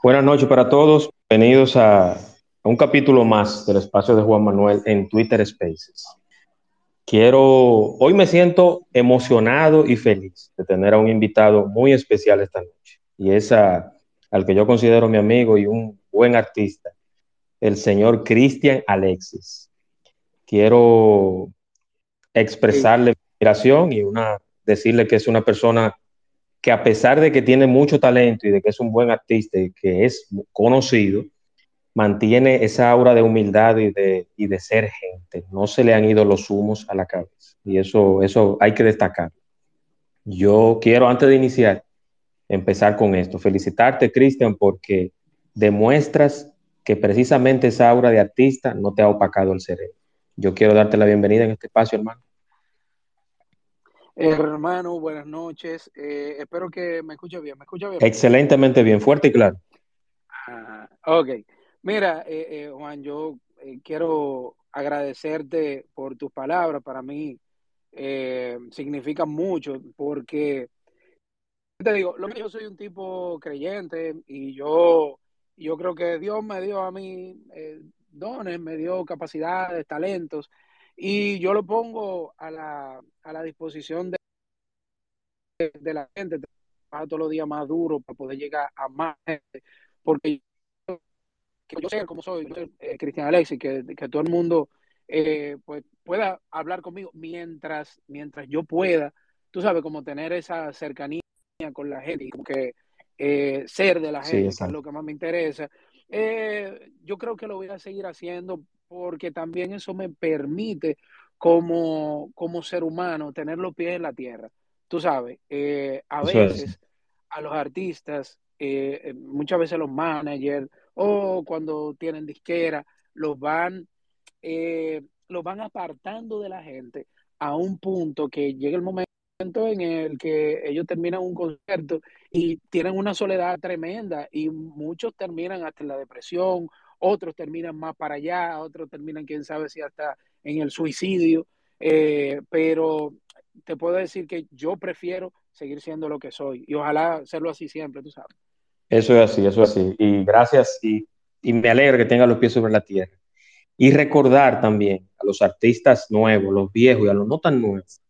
Buenas noches para todos. Bienvenidos a, un capítulo más del espacio de Juan Manuel en Twitter Spaces. Quiero, hoy me siento emocionado y feliz de tener a un invitado muy especial esta noche. Y es al que yo considero mi amigo y un buen artista, el señor Cristian Alexis. Quiero expresarle mi admiración y una, decirle que es una persona que a pesar de que tiene mucho talento y de que es un buen artista y que es conocido, mantiene esa aura de humildad y de, y de ser gente. No se le han ido los humos a la cabeza. Y eso, eso hay que destacar. Yo quiero, antes de iniciar, empezar con esto. Felicitarte, Cristian, porque demuestras que precisamente esa aura de artista no te ha opacado el cerebro. Yo quiero darte la bienvenida en este espacio, hermano. Hermano, buenas noches. Eh, espero que me escuche bien. ¿Me escucha bien? Excelentemente bien, fuerte y claro. Ah, ok. Mira, eh, eh, Juan, yo quiero agradecerte por tus palabras. Para mí significa mucho porque, te digo, lo que yo soy un tipo creyente y yo, yo creo que Dios me dio a mí dones, me dio capacidades, talentos y yo lo pongo a la, a la disposición de, de la gente, trabajar todos los días más duro para poder llegar a más gente, porque yo, yo sé cómo soy, eh, Cristian Alexis, que, que, todo el mundo eh, pues, pueda hablar conmigo mientras, mientras yo pueda, tú sabes, como tener esa cercanía con la gente y como que eh, ser de la gente, es lo que más me interesa. yo creo que lo voy a seguir haciendo porque también eso me permite como, como ser humano tener los pies en la tierra. Tú sabes, eh, a veces a los artistas, eh, eh, muchas veces los managers o cuando tienen disquera, los van, los van apartando de la gente a un punto que llega el momento en el que ellos terminan un concierto y tienen una soledad tremenda y muchos terminan hasta en la depresión otros terminan más para allá, otros terminan, quién sabe si hasta en el suicidio, eh, pero te puedo decir que yo prefiero seguir siendo lo que soy y ojalá hacerlo así siempre, tú sabes. Eso es así, eso es así. Y gracias y, y me alegra que tenga los pies sobre la tierra. Y recordar también a los artistas nuevos, los viejos y a los no tan nuevos,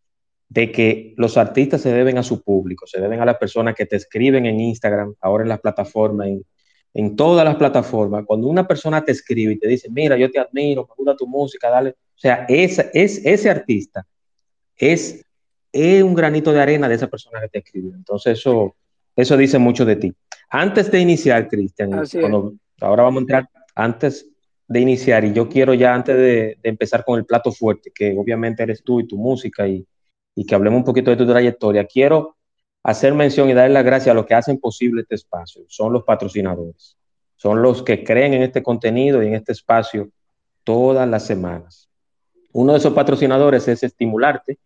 de que los artistas se deben a su público, se deben a las personas que te escriben en Instagram, ahora en las plataformas, en, en todas las plataformas, cuando una persona te escribe y te dice, mira, yo te admiro, me gusta tu música, dale, o sea, esa, es, ese artista es, es un granito de arena de esa persona que te escribió. Entonces, eso, eso dice mucho de ti. Antes de iniciar, Cristian, ahora vamos a entrar, antes de iniciar, y yo quiero ya antes de, empezar con el plato fuerte, que obviamente eres tú y tu música, y, y que hablemos un poquito de tu trayectoria, quiero hacer mención y darle las gracias a los que hacen posible este espacio. Son los patrocinadores. Son los que creen en este contenido y en este espacio todas las semanas. Uno de esos patrocinadores es Estimularte,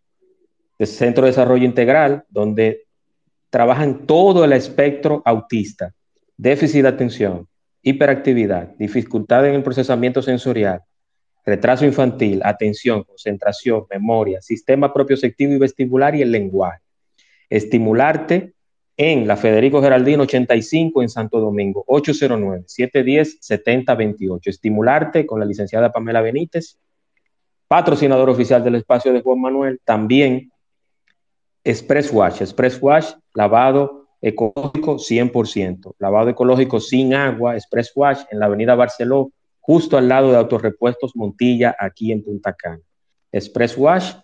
el Centro de Desarrollo Integral, donde trabajan todo el espectro autista, déficit de atención, hiperactividad, dificultad en el procesamiento sensorial, retraso infantil, atención, concentración, memoria, sistema propioceptivo y vestibular y el lenguaje estimularte en la Federico Geraldino 85 en Santo Domingo, 809-710-7028. Estimularte con la licenciada Pamela Benítez, patrocinador oficial del espacio de Juan Manuel, también Express Wash, Express Wash, lavado ecológico 100%, lavado ecológico sin agua, Express Wash en la avenida Barceló, justo al lado de Autorepuestos Montilla, aquí en Punta Cana. Express Wash,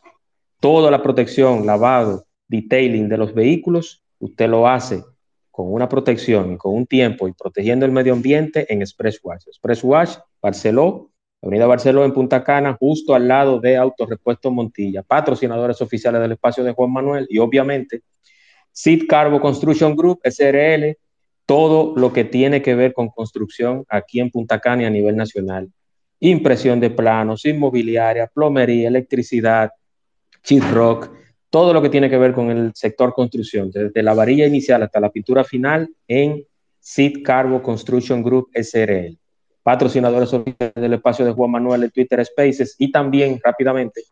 toda la protección, lavado, detailing de los vehículos, usted lo hace con una protección con un tiempo y protegiendo el medio ambiente en Express Wash. Express Wash, Barceló, Avenida Barceló en Punta Cana, justo al lado de Autorepuesto Montilla, patrocinadores oficiales del espacio de Juan Manuel y obviamente Sid Carbo Construction Group, SRL, todo lo que tiene que ver con construcción aquí en Punta Cana y a nivel nacional. Impresión de planos, inmobiliaria, plomería, electricidad, chip rock, todo lo que tiene que ver con el sector construcción, desde la varilla inicial hasta la pintura final en Sid Carbo Construction Group SRL. Patrocinadores del espacio de Juan Manuel de Twitter Spaces y también rápidamente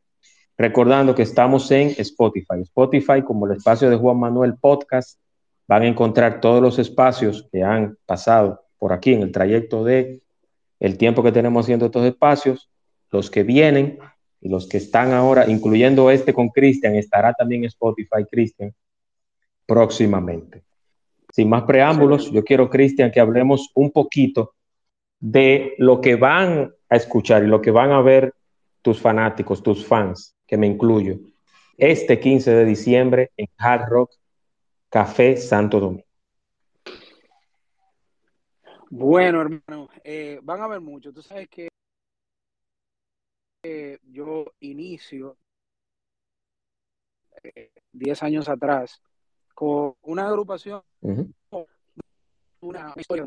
recordando que estamos en Spotify. Spotify como el espacio de Juan Manuel Podcast van a encontrar todos los espacios que han pasado por aquí en el trayecto de el tiempo que tenemos haciendo estos espacios, los que vienen y los que están ahora, incluyendo este con Cristian, estará también en Spotify, Cristian, próximamente. Sin más preámbulos, yo quiero, Cristian, que hablemos un poquito de lo que van a escuchar y lo que van a ver tus fanáticos, tus fans, que me incluyo, este 15 de diciembre en Hard Rock Café Santo Domingo. Bueno, hermano, eh, van a ver mucho. Tú sabes que yo inicio 10 eh, años atrás con una agrupación, una historia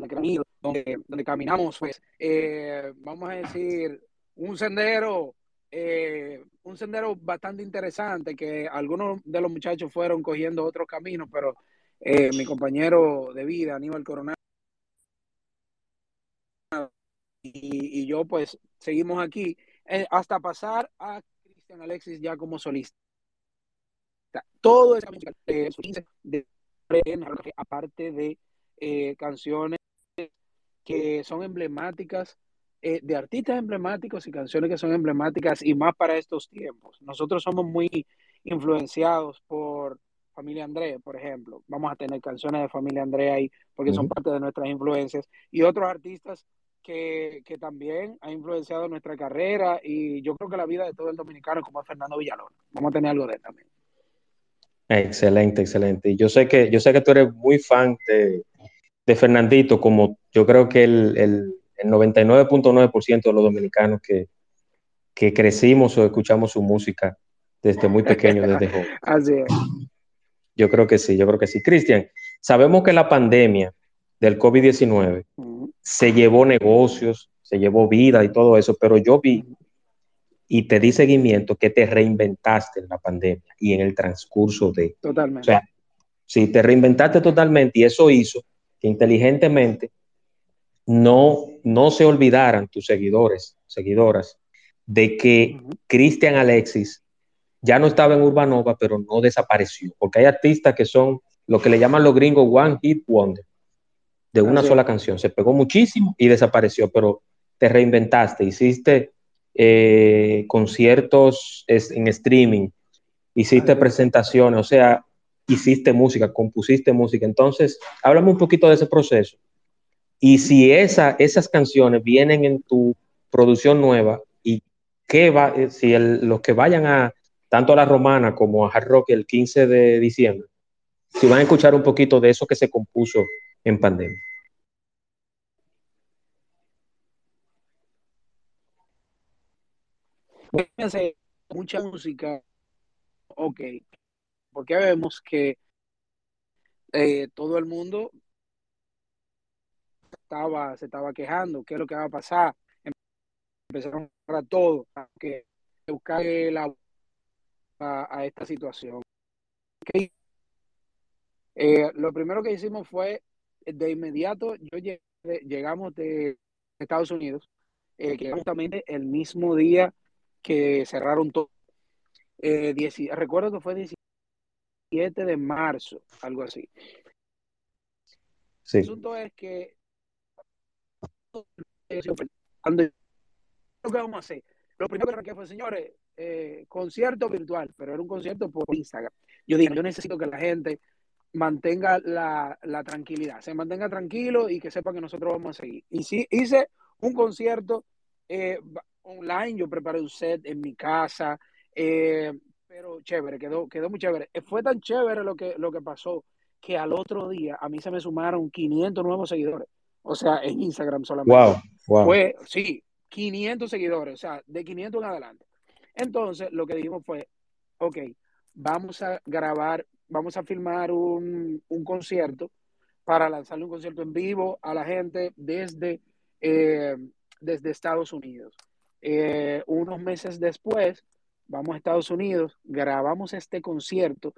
donde, donde, caminamos, pues, eh, vamos a decir, un sendero, eh, un sendero bastante interesante que algunos de los muchachos fueron cogiendo otros caminos, pero mi compañero de vida, Aníbal Coronel, y, y yo pues seguimos aquí eh, hasta pasar a Cristian Alexis ya como solista. Todo música de, aparte de eh, canciones que son emblemáticas, eh, de artistas emblemáticos y canciones que son emblemáticas y más para estos tiempos. Nosotros somos muy influenciados por Familia André, por ejemplo. Vamos a tener canciones de Familia André ahí porque son parte de nuestras influencias y otros artistas que, también ha influenciado nuestra carrera y yo creo que la vida de todo el dominicano, como es Fernando Villalón. Vamos a tener algo de él también. Excelente, excelente. Y yo sé que, yo sé que tú eres muy fan de, Fernandito, como yo creo que el, el, 99.9% de los dominicanos que, que crecimos o escuchamos su música desde muy pequeño, desde joven. Así es. Yo creo que sí, yo creo que sí. Cristian, sabemos que la pandemia del COVID-19 se llevó negocios, se llevó vida y todo eso, pero yo vi y te di seguimiento que te reinventaste en la pandemia y en el transcurso de... Totalmente. O sea, sí, te reinventaste totalmente y eso hizo que inteligentemente no, no se olvidaran tus seguidores, seguidoras, de que Cristian Alexis ya no estaba en Urbanova, pero no desapareció, porque hay artistas que son lo que le llaman los gringos One Hit Wonder, de una sola canción. Se pegó muchísimo y desapareció, pero te reinventaste, hiciste eh, conciertos en streaming, hiciste presentaciones, o sea, hiciste música, compusiste música. Entonces, háblame un poquito de ese proceso. Y si esa, esas canciones vienen en tu producción nueva y qué va, eh, si los que vayan a tanto a la romana como a Hard Rock el 15 de diciembre, si van a escuchar un poquito de eso que se compuso en pandemia. mucha música, ok, porque vemos que eh, todo el mundo estaba, se estaba quejando, qué es lo que va a pasar. Empezaron a todo, que buscar la a, a esta situación. Eh, lo primero que hicimos fue de inmediato, yo llegué, llegamos de Estados Unidos, eh, que justamente el mismo día que cerraron todo. Eh, recuerdo que fue 17 de marzo, algo así. El asunto es que lo que vamos a hacer, lo primero que fue, señores, eh, concierto virtual, pero era un concierto por Instagram. Yo dije, yo necesito que la gente mantenga la, tranquilidad, se mantenga tranquilo y que sepa que nosotros vamos a seguir. Y sí, hice un concierto eh, online, yo preparé un set en mi casa, eh, pero chévere, quedó, quedó muy chévere. Eh, fue tan chévere lo que, lo que pasó que al otro día a mí se me sumaron 500 nuevos seguidores, o sea, en Instagram solamente. Wow, wow. Fue, sí, 500 seguidores, o sea, de 500 en adelante. Entonces, lo que dijimos fue, ok, vamos a grabar vamos a filmar un, concierto para lanzarle un concierto en vivo a la gente desde, eh, desde Estados Unidos. Eh, unos meses después, vamos a Estados Unidos, grabamos este concierto,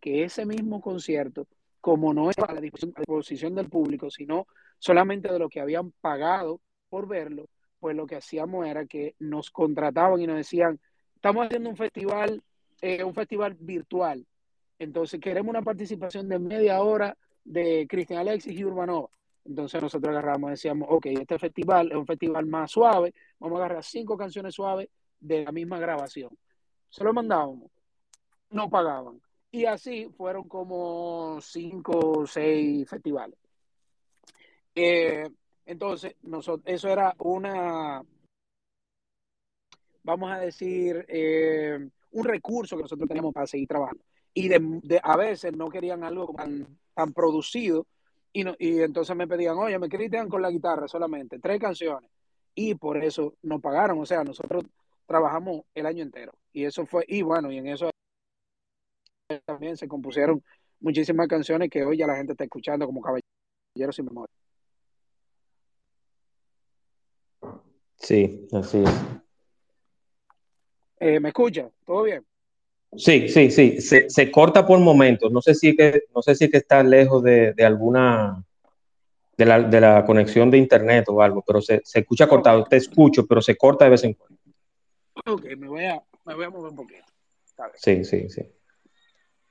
que ese mismo concierto, como no es a la disposición del público, sino solamente de lo que habían pagado por verlo, pues lo que hacíamos era que nos contrataban y nos decían, estamos haciendo un festival, eh, un festival virtual. Entonces queremos una participación de media hora de Cristian Alexis y Urbanova. Entonces nosotros agarramos decíamos, ok, este festival es un festival más suave, vamos a agarrar cinco canciones suaves de la misma grabación. Se lo mandábamos, no pagaban. Y así fueron como cinco o seis festivales. Eh, entonces, nosotros, eso era una, vamos a decir, eh, un recurso que nosotros teníamos para seguir trabajando. Y de, a veces no querían algo tan, tan producido y, no, y entonces me pedían, oye, me Cristian con la guitarra solamente, tres canciones. Y por eso nos pagaron, o sea, nosotros trabajamos el año entero. Y eso fue, y bueno, y en eso también se compusieron muchísimas canciones que hoy ya la gente está escuchando como Caballeros sin Memoria. Sí, así es. Eh, ¿Me escucha? ¿Todo bien? Sí, sí, sí. Se, corta por momentos. No sé si que, no sé si que está lejos de, alguna de la, de la, conexión de internet o algo, pero se, escucha cortado. Te escucho, pero se corta de vez en cuando. Ok, me voy a, me voy a mover un poquito. Sí, sí, sí.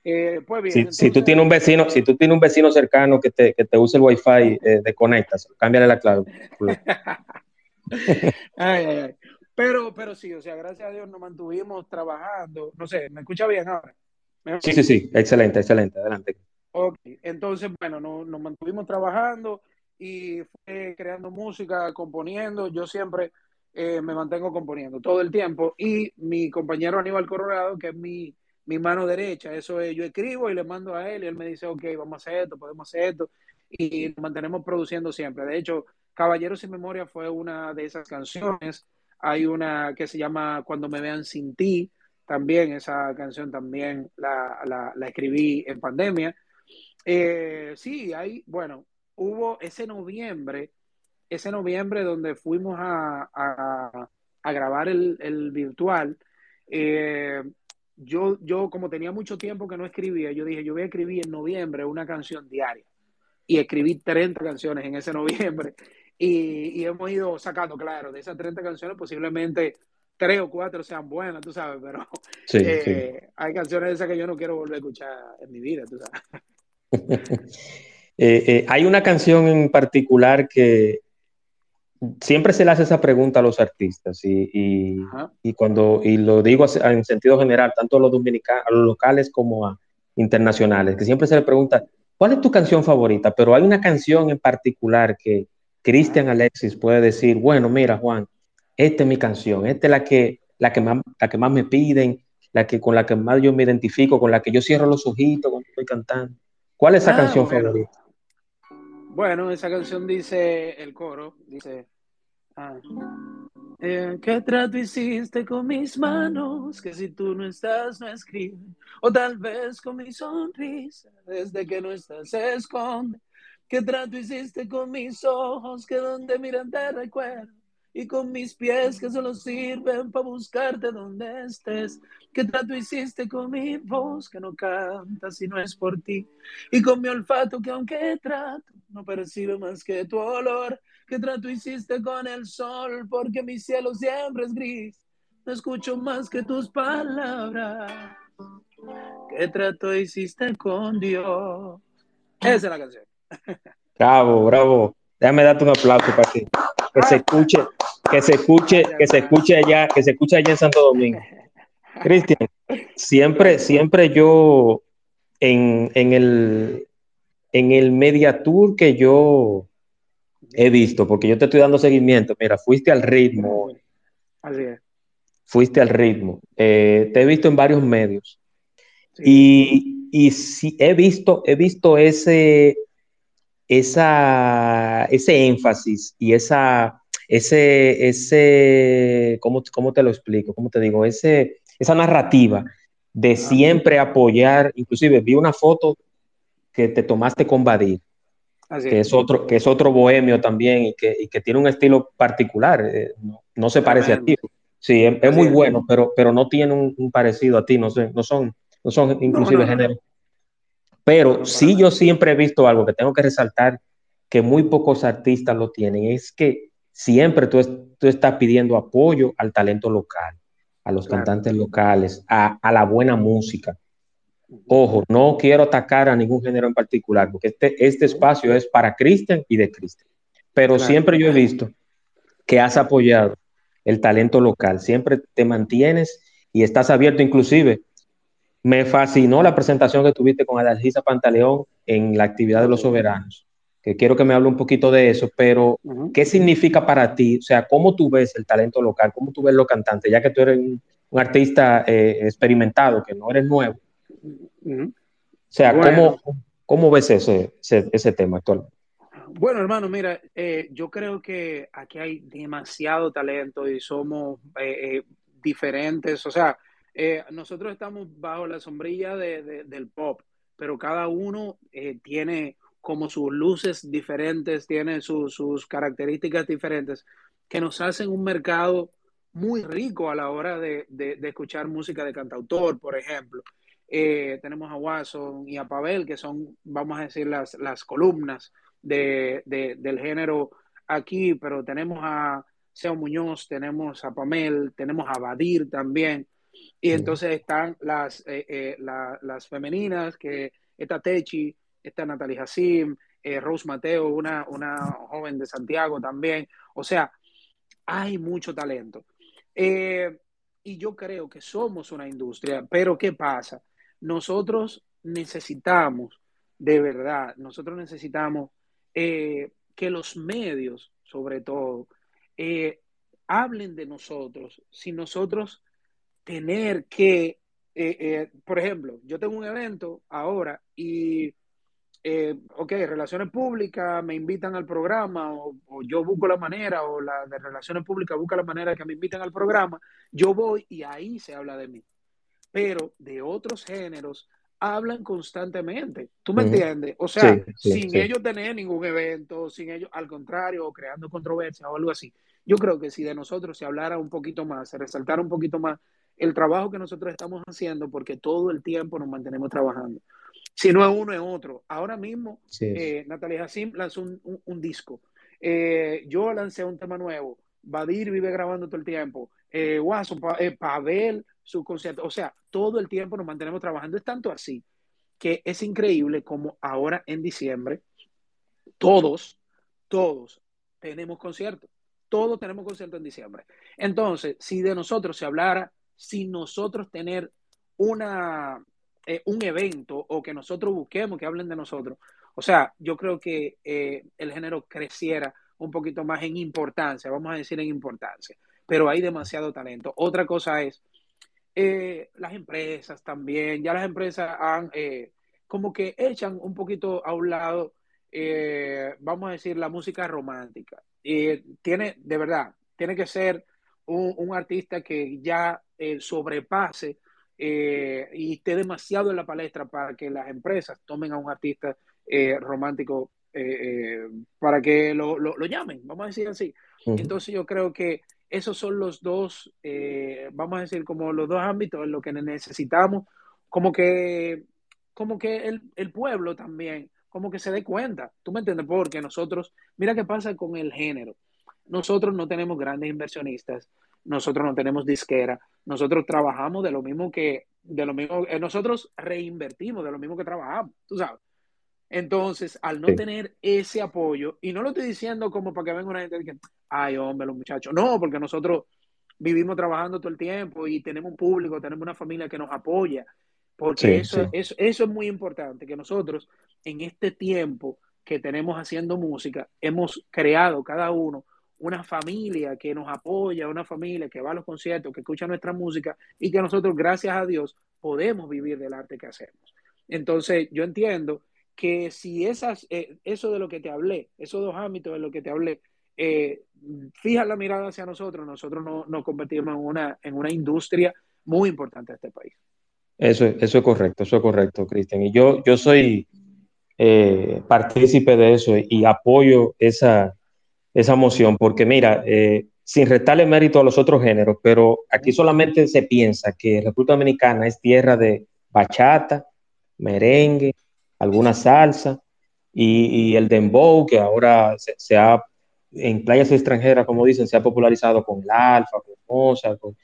Eh, pues bien, si, tú tienes un vecino, si tú tienes un vecino cercano que te, que te use el wifi, eh, desconectas, cámbiale la clave. Pero, pero sí, o sea, gracias a Dios nos mantuvimos trabajando. No sé, ¿me escucha bien ahora? Sí, sí, sí, excelente, excelente, adelante. Ok, entonces, bueno, nos mantuvimos trabajando y fue creando música, componiendo. Yo siempre eh, me mantengo componiendo todo el tiempo. Y mi compañero Aníbal Coronado, que es mi, mi mano derecha, eso es, yo escribo y le mando a él y él me dice, ok, vamos a hacer esto, podemos hacer esto. Y nos mantenemos produciendo siempre. De hecho, Caballeros sin Memoria fue una de esas canciones. Hay una que se llama Cuando me vean sin ti. También esa canción también la, escribí en pandemia. Eh, sí, hay, bueno, hubo ese noviembre, ese noviembre donde fuimos a, grabar el, virtual. Eh, yo, yo, como tenía mucho tiempo que no escribía, yo dije, yo voy a escribir en noviembre una canción diaria. Y escribí 30 canciones en ese noviembre. Y, hemos ido sacando, claro, de esas 30 canciones posiblemente tres o cuatro sean buenas, tú sabes, pero eh, hay canciones de esas que yo no quiero volver a escuchar en mi vida, tú sabes. Eh, eh, hay una canción en particular que siempre se le hace esa pregunta a los artistas y, y, cuando, y lo digo en sentido general, tanto a los dominicanos, a los locales como a internacionales, que siempre se le pregunta, ¿cuál es tu canción favorita? Pero hay una canción en particular que, Cristian Alexis puede decir, bueno, mira, Juan, esta es mi canción, esta es la que, la que, más, la que más me piden, la que, con la que más yo me identifico, con la que yo cierro los ojitos cuando estoy cantando. ¿Cuál es esa ah, canción favorita? Bueno, esa canción dice el coro, dice, ah, eh, ¿qué trato hiciste con mis manos? Que si tú no estás, no escriben. O tal vez con mi sonrisa, desde que no estás, se esconde. ¿Qué trato hiciste con mis ojos que donde miran te recuerdo? Y con mis pies que solo sirven para buscarte donde estés. ¿Qué trato hiciste con mi voz que no canta si no es por ti? Y con mi olfato que aunque trato no percibe más que tu olor. ¿Qué trato hiciste con el sol? Porque mi cielo siempre es gris. No escucho más que tus palabras. ¿Qué trato hiciste con Dios? Esa es la canción. Bravo, bravo. Déjame darte un aplauso para que, que se escuche, que se escuche, que se escuche allá, que se escuche allá en Santo Domingo. Cristian, siempre, siempre yo en, en, el en el media tour que yo he visto, porque yo te estoy dando seguimiento, mira, fuiste al ritmo. Así es. Fuiste al ritmo. Eh, te he visto en varios medios. Y, y sí, he visto, he visto ese, esa, ese énfasis y esa, ese, ese ¿cómo, ¿cómo, te lo explico? ¿Cómo te digo? Ese, esa narrativa de siempre apoyar, inclusive vi una foto que te tomaste con Badir, que, es otro, que es otro bohemio también y que, y que tiene un estilo particular, eh, no, se parece a ti. Sí, es, muy bueno, pero, pero no tiene un, parecido a ti, no, sé, no, son, no son inclusive géneros. Pero sí yo siempre he visto algo que tengo que resaltar, que muy pocos artistas lo tienen, es que siempre tú, tú estás pidiendo apoyo al talento local, a los cantantes locales, a, a la buena música. Ojo, no quiero atacar a ningún género en particular, porque este, este espacio es para Cristian y de Cristian. Pero siempre yo he visto que has apoyado el talento local, siempre te mantienes y estás abierto. Inclusive, me fascinó la presentación que tuviste con Adalgisa Pantaleón en la actividad de los soberanos, que quiero que me hable un poquito de eso, pero ¿qué significa para ti? O sea, ¿cómo tú ves el talento local? ¿Cómo tú ves los cantantes? Ya que tú eres un, artista eh, experimentado, que no eres nuevo o sea, ¿cómo, ¿cómo, ves ese, ese, tema actual? Bueno, hermano, mira, eh, yo creo que aquí hay demasiado talento y somos eh, eh, diferentes. O sea, nosotros estamos bajo la sombrilla de, del pop, pero cada uno tiene como sus luces diferentes, tiene sus características diferentes que nos hacen un mercado muy rico a la hora de, de, escuchar música de cantautor, por ejemplo. Eh, tenemos a Watson y a Pavel, que son, vamos a decir, las, las columnas de, del género aquí, pero tenemos a Seo Muñoz, tenemos a Pamel, tenemos a Badir también, y entonces están las, eh, eh, las femeninas, que está Techi, está Natalie Hassim, Rose Mateo, una, una joven de Santiago también, o sea, hay mucho talento. y yo creo que somos una industria, pero ¿qué pasa? nosotros necesitamos, de verdad, nosotros necesitamos eh, que los medios, sobre todo, eh, hablen de nosotros, sin nosotros tener que, eh, por ejemplo, yo tengo un evento ahora y, ok, relaciones públicas me invitan al programa o, o, yo busco la manera o la de relaciones públicas busca la manera que me invitan al programa, yo voy y ahí se habla de mí pero de otros géneros hablan constantemente. ¿Tú me entiendes? O sea, sin ellos tener ningún evento, sin ellos, al contrario, creando controversia o algo así. Yo creo que si de nosotros se hablara un poquito más, se resaltara un poquito más el trabajo que nosotros estamos haciendo, porque todo el tiempo nos mantenemos trabajando. Si no es uno, es otro. Ahora mismo, eh, Natalia Hassim lanzó un, disco. Eh, yo lancé un tema nuevo. Badir vive grabando todo el tiempo. Eh, eh Pavel su concierto. O sea, todo el tiempo nos mantenemos trabajando. Es tanto así que es increíble como ahora en diciembre, todos, todos tenemos conciertos. Todos tenemos concierto en diciembre. Entonces, si de nosotros se hablara, si nosotros tener una, eh, un evento o que nosotros busquemos que hablen de nosotros, o sea, yo creo que eh, el género creciera un poquito más en importancia, vamos a decir en importancia, pero hay demasiado talento. Otra cosa es eh, las empresas también, ya las empresas han como que echan un poquito a un lado, vamos a decir, la música romántica. Y tiene, de verdad, tiene que ser un, artista que ya sobrepase y esté demasiado en la palestra para que las empresas tomen a un artista romántico para que lo, lo, llamen, vamos a decir así. Entonces yo creo que esos son los dos, eh, vamos a decir, como los dos ámbitos en los que necesitamos, como que, como que el, el, pueblo también, como que se dé cuenta, ¿tú me entiendes? Porque nosotros, mira qué pasa con el género, nosotros no tenemos grandes inversionistas, nosotros no tenemos disquera, nosotros trabajamos de lo mismo que, de lo mismo, eh, nosotros reinvertimos de lo mismo que trabajamos, tú sabes. Entonces, al no tener ese apoyo, y no lo estoy diciendo como para que venga una gente que, ay, hombre, los muchachos, no, porque nosotros vivimos trabajando todo el tiempo y tenemos un público, tenemos una familia que nos apoya, porque eso, Eso, eso es muy importante, que nosotros en este tiempo que tenemos haciendo música, hemos creado cada uno una familia que nos apoya, una familia que va a los conciertos, que escucha nuestra música y que nosotros, gracias a Dios, podemos vivir del arte que hacemos. Entonces, yo entiendo que si esas, eh, eso de lo que te hablé, esos dos ámbitos de lo que te hablé, eh, fija la mirada hacia nosotros, nosotros nos convertimos en una, en una industria muy importante de este país. Eso, eso es correcto, eso es correcto, Cristian. Y yo, yo soy eh, partícipe de eso y, apoyo esa, esa moción, porque mira, eh, sin restarle mérito a los otros géneros, pero aquí solamente se piensa que República Dominicana es tierra de bachata, merengue, alguna salsa y, el dembow, que ahora se, ha, en playas extranjeras, como dicen, se ha popularizado con el alfa, con Mozart, con,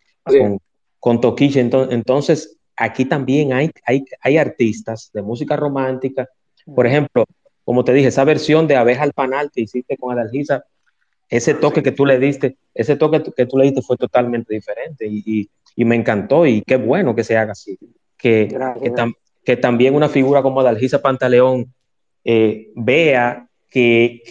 con, Toquiche. Entonces, aquí también hay, hay, hay artistas de música romántica, por ejemplo, como te dije, esa versión de Abeja al Panal que hiciste con Adalgisa, ese toque que tú le diste, ese toque que tú le diste fue totalmente diferente y, me encantó y qué bueno que se haga así. Que, que, también una figura como Adalgisa Pantaleón eh, vea que,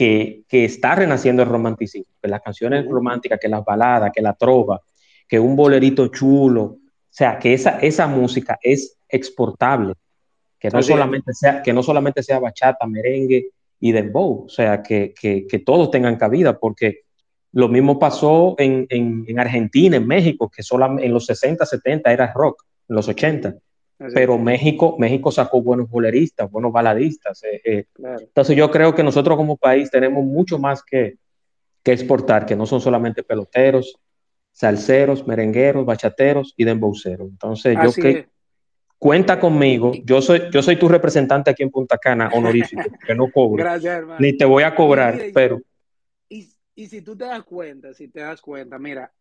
que, está renaciendo el romanticismo, que las canciones románticas, que las baladas, que la trova, que un bolerito chulo, o sea, que esa, esa música es exportable, que no, solamente sea, que no solamente sea bachata, merengue y dembow, o sea, que, que, todos tengan cabida, porque lo mismo pasó en, en, Argentina, en México, que solo en los 60, 70 era rock, en los 80. Pero México, México sacó buenos boleristas, buenos baladistas. Eh, eh. Entonces yo creo que nosotros como país tenemos mucho más que, que exportar, que no son solamente peloteros, salseros, merengueros, bachateros y dembowceros. Entonces yo que, Cuenta conmigo, yo soy, yo soy tu representante aquí en Punta Cana, honorífico, que no cobro. Gracias, hermano. Ni te voy a cobrar, pero... Y, si tú te das cuenta, si te das cuenta, mira,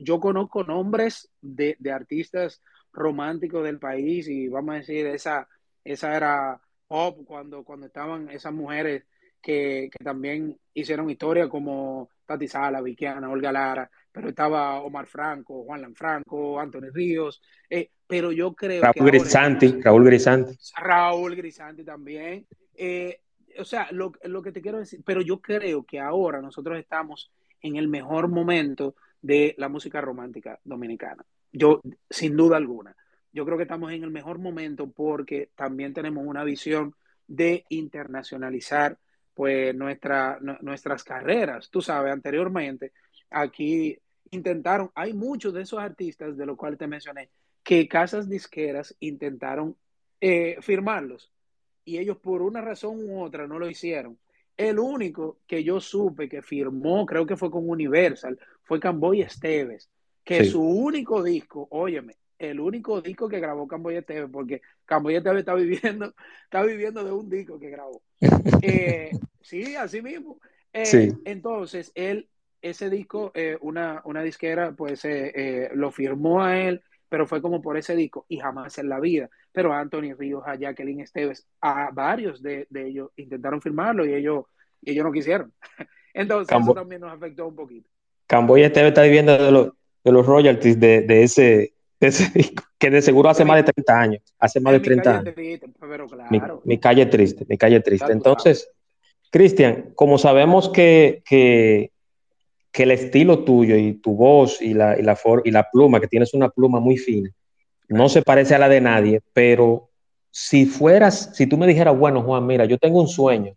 yo conozco nombres de, artistas románticos del país y vamos a decir, esa, esa era pop cuando, cuando estaban esas mujeres que, que también hicieron historia como Tati Sala, Vikiana, Olga Lara, pero estaba Omar Franco, Juan Lanfranco, Anthony Ríos, eh, pero yo creo Raúl que... Grisanti, Raúl Grisanti. Raúl Grisanti también. Eh, o sea, lo, lo, que te quiero decir, pero yo creo que ahora nosotros estamos en el mejor momento de la música romántica dominicana. Yo, sin duda alguna, yo creo que estamos en el mejor momento porque también tenemos una visión de internacionalizar pues nuestra, nuestras carreras. Tú sabes, anteriormente aquí intentaron, hay muchos de esos artistas de los cuales te mencioné, que casas disqueras intentaron eh, firmarlos y ellos por una razón u otra no lo hicieron. El único que yo supe que firmó, creo que fue con Universal, fue Camboy Esteves, que su único disco, óyeme, el único disco que grabó Camboy Esteves, porque Camboy Esteves está viviendo, está viviendo de un disco que grabó. Eh, sí, así mismo. Eh, entonces, él, ese disco, una, una disquera, pues lo firmó a él pero fue como por ese disco y jamás en la vida. Pero a Anthony Ríos, a Jacqueline Esteves, a varios de, ellos intentaron firmarlo y ellos, ellos no quisieron. Entonces eso también nos afectó un poquito. Camboya Esteves está viviendo de, los, de los royalties de, de ese, ese disco, que de seguro hace más de 30 años, hace más de 30 años. pero claro. mi, calle triste, mi calle triste. Entonces, Cristian, como sabemos que, que que el estilo tuyo y tu voz y la, y la, y la pluma, que tienes una pluma muy fina, no se parece a la de nadie, pero si fueras, si tú me dijeras, bueno, Juan, mira, yo tengo un sueño,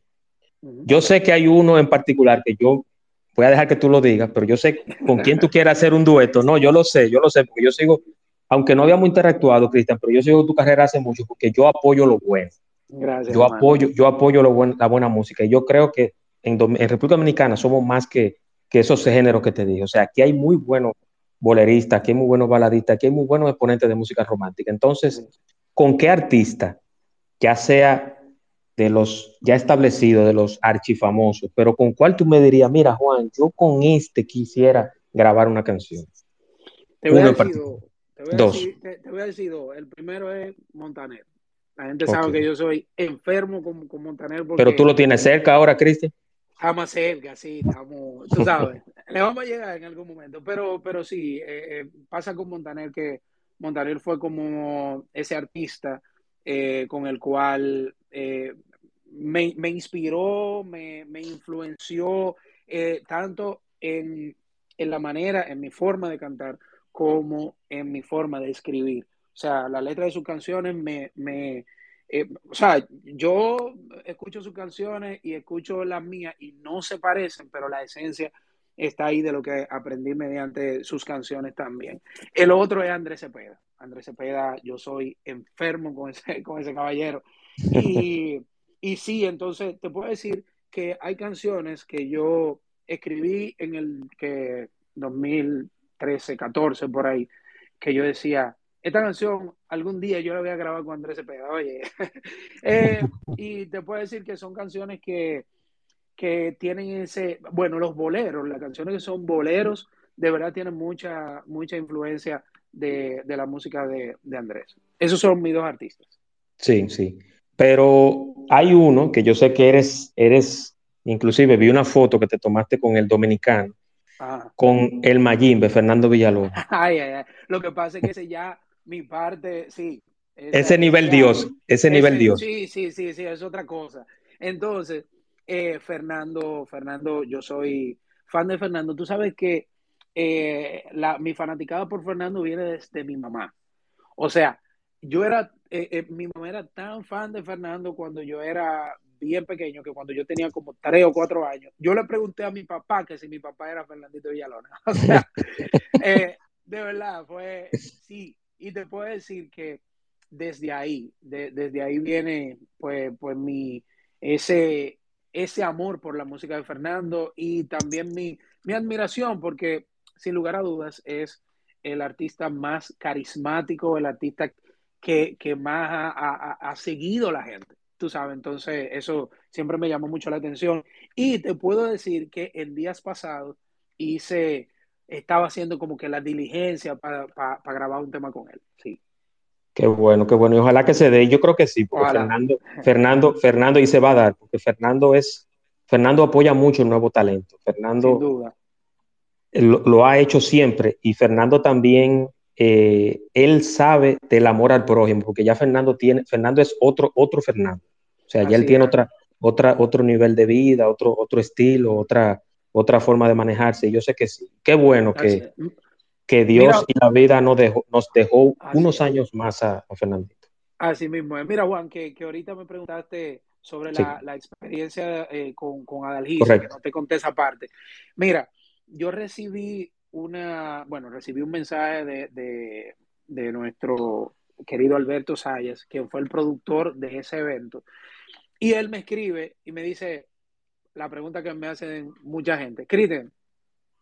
yo sé que hay uno en particular que yo voy a dejar que tú lo digas, pero yo sé con quién tú quieres hacer un dueto. No, yo lo sé, yo lo sé, porque yo sigo, aunque no habíamos interactuado, Cristian, pero yo sigo tu carrera hace mucho porque yo apoyo lo bueno. Gracias. Yo apoyo, yo apoyo lo la buena música y yo creo que en, en República Dominicana somos más que que esos géneros que te dije. O sea, aquí hay muy buenos boleristas, aquí hay muy buenos baladistas, aquí hay muy buenos exponentes de música romántica. Entonces, ¿con qué artista, ya sea de los ya establecidos, de los archifamosos, pero con cuál tú me dirías, mira, Juan, yo con este quisiera grabar una canción? Te voy, a decir, dos. Te, voy a decir dos. El primero es Montaner. La gente sabe que yo soy enfermo con, con Montaner. Pero tú lo tienes cerca ahora, Cristian. Estamos cerca, sí, estamos, tú sabes, le vamos a llegar en algún momento, pero, pero sí, eh, eh, pasa con Montaner que Montaner fue como ese artista eh, con el cual me, me, inspiró, me, me influenció tanto en, en, la manera, en mi forma de cantar, como en mi forma de escribir. O sea, la letra de sus canciones me, me eh, o sea, yo escucho sus canciones y escucho las mías y no se parecen, pero la esencia está ahí de lo que aprendí mediante sus canciones también. El otro es Andrés Cepeda. Andrés Cepeda, yo soy enfermo con ese, con ese caballero. Y, y sí, entonces te puedo decir que hay canciones que yo escribí en el que 2013, 14, por ahí, que yo decía, esta canción algún día yo la voy a grabar con Andrés Cepeda, oye. Eh, y te puedo decir que son canciones que, que tienen ese, bueno, los boleros, las canciones que son boleros, de verdad tienen mucha, mucha influencia de, la música de, de, Andrés. Esos son mis dos artistas. Sí, sí. Pero hay uno que yo sé que eres, eres, inclusive vi una foto que te tomaste con el dominicano, ah. con el Mayimbe, Fernando Villalobos. Ay, ay, ay. Lo que pasa es que ese ya, mi parte, sí. ese nivel Dios, ese, nivel Dios. Sí, sí, sí, sí, es otra cosa. Entonces, eh, Fernando, Fernando, yo soy fan de Fernando. Tú sabes que eh, la, mi fanaticada por Fernando viene desde mi mamá. O sea, yo era, eh, mi mamá era tan fan de Fernando cuando yo era bien pequeño, que cuando yo tenía como tres o cuatro años, yo le pregunté a mi papá que si mi papá era Fernandito Villalona. O sea, de verdad, fue, sí. Y te puedo decir que desde ahí, desde ahí viene, pues, pues mi, ese, ese amor por la música de Fernando y también mi, admiración, porque sin lugar a dudas es el artista más carismático, el artista que, más ha, seguido la gente, tú sabes, entonces eso siempre me llamó mucho la atención. Y te puedo decir que en días pasados hice, estaba haciendo como que la diligencia para grabar un tema con él, sí. Qué bueno, qué bueno. Y ojalá que se dé. Yo creo que sí, porque Fernando, Fernando, Fernando, y se va a dar, porque Fernando es, Fernando apoya mucho el nuevo talento. Fernando Lo, ha hecho siempre y Fernando también, eh, él sabe del amor al prójimo, porque ya Fernando tiene, Fernando es otro, otro Fernando. O sea, ya él tiene otra, otra, otro nivel de vida, otro, otro estilo, otra, otra forma de manejarse. Yo sé que sí. Qué bueno que, que Dios y la vida nos dejó, nos dejó unos años más a, Fernandito. Así mismo. Mira, Juan, que, ahorita me preguntaste sobre la, experiencia eh, con, con Adalgisa, que no te conté esa parte. Mira, yo recibí una, bueno, recibí un mensaje de, de, nuestro querido Alberto Sayas, quien fue el productor de ese evento, y él me escribe y me dice la pregunta que me hacen mucha gente, Criten,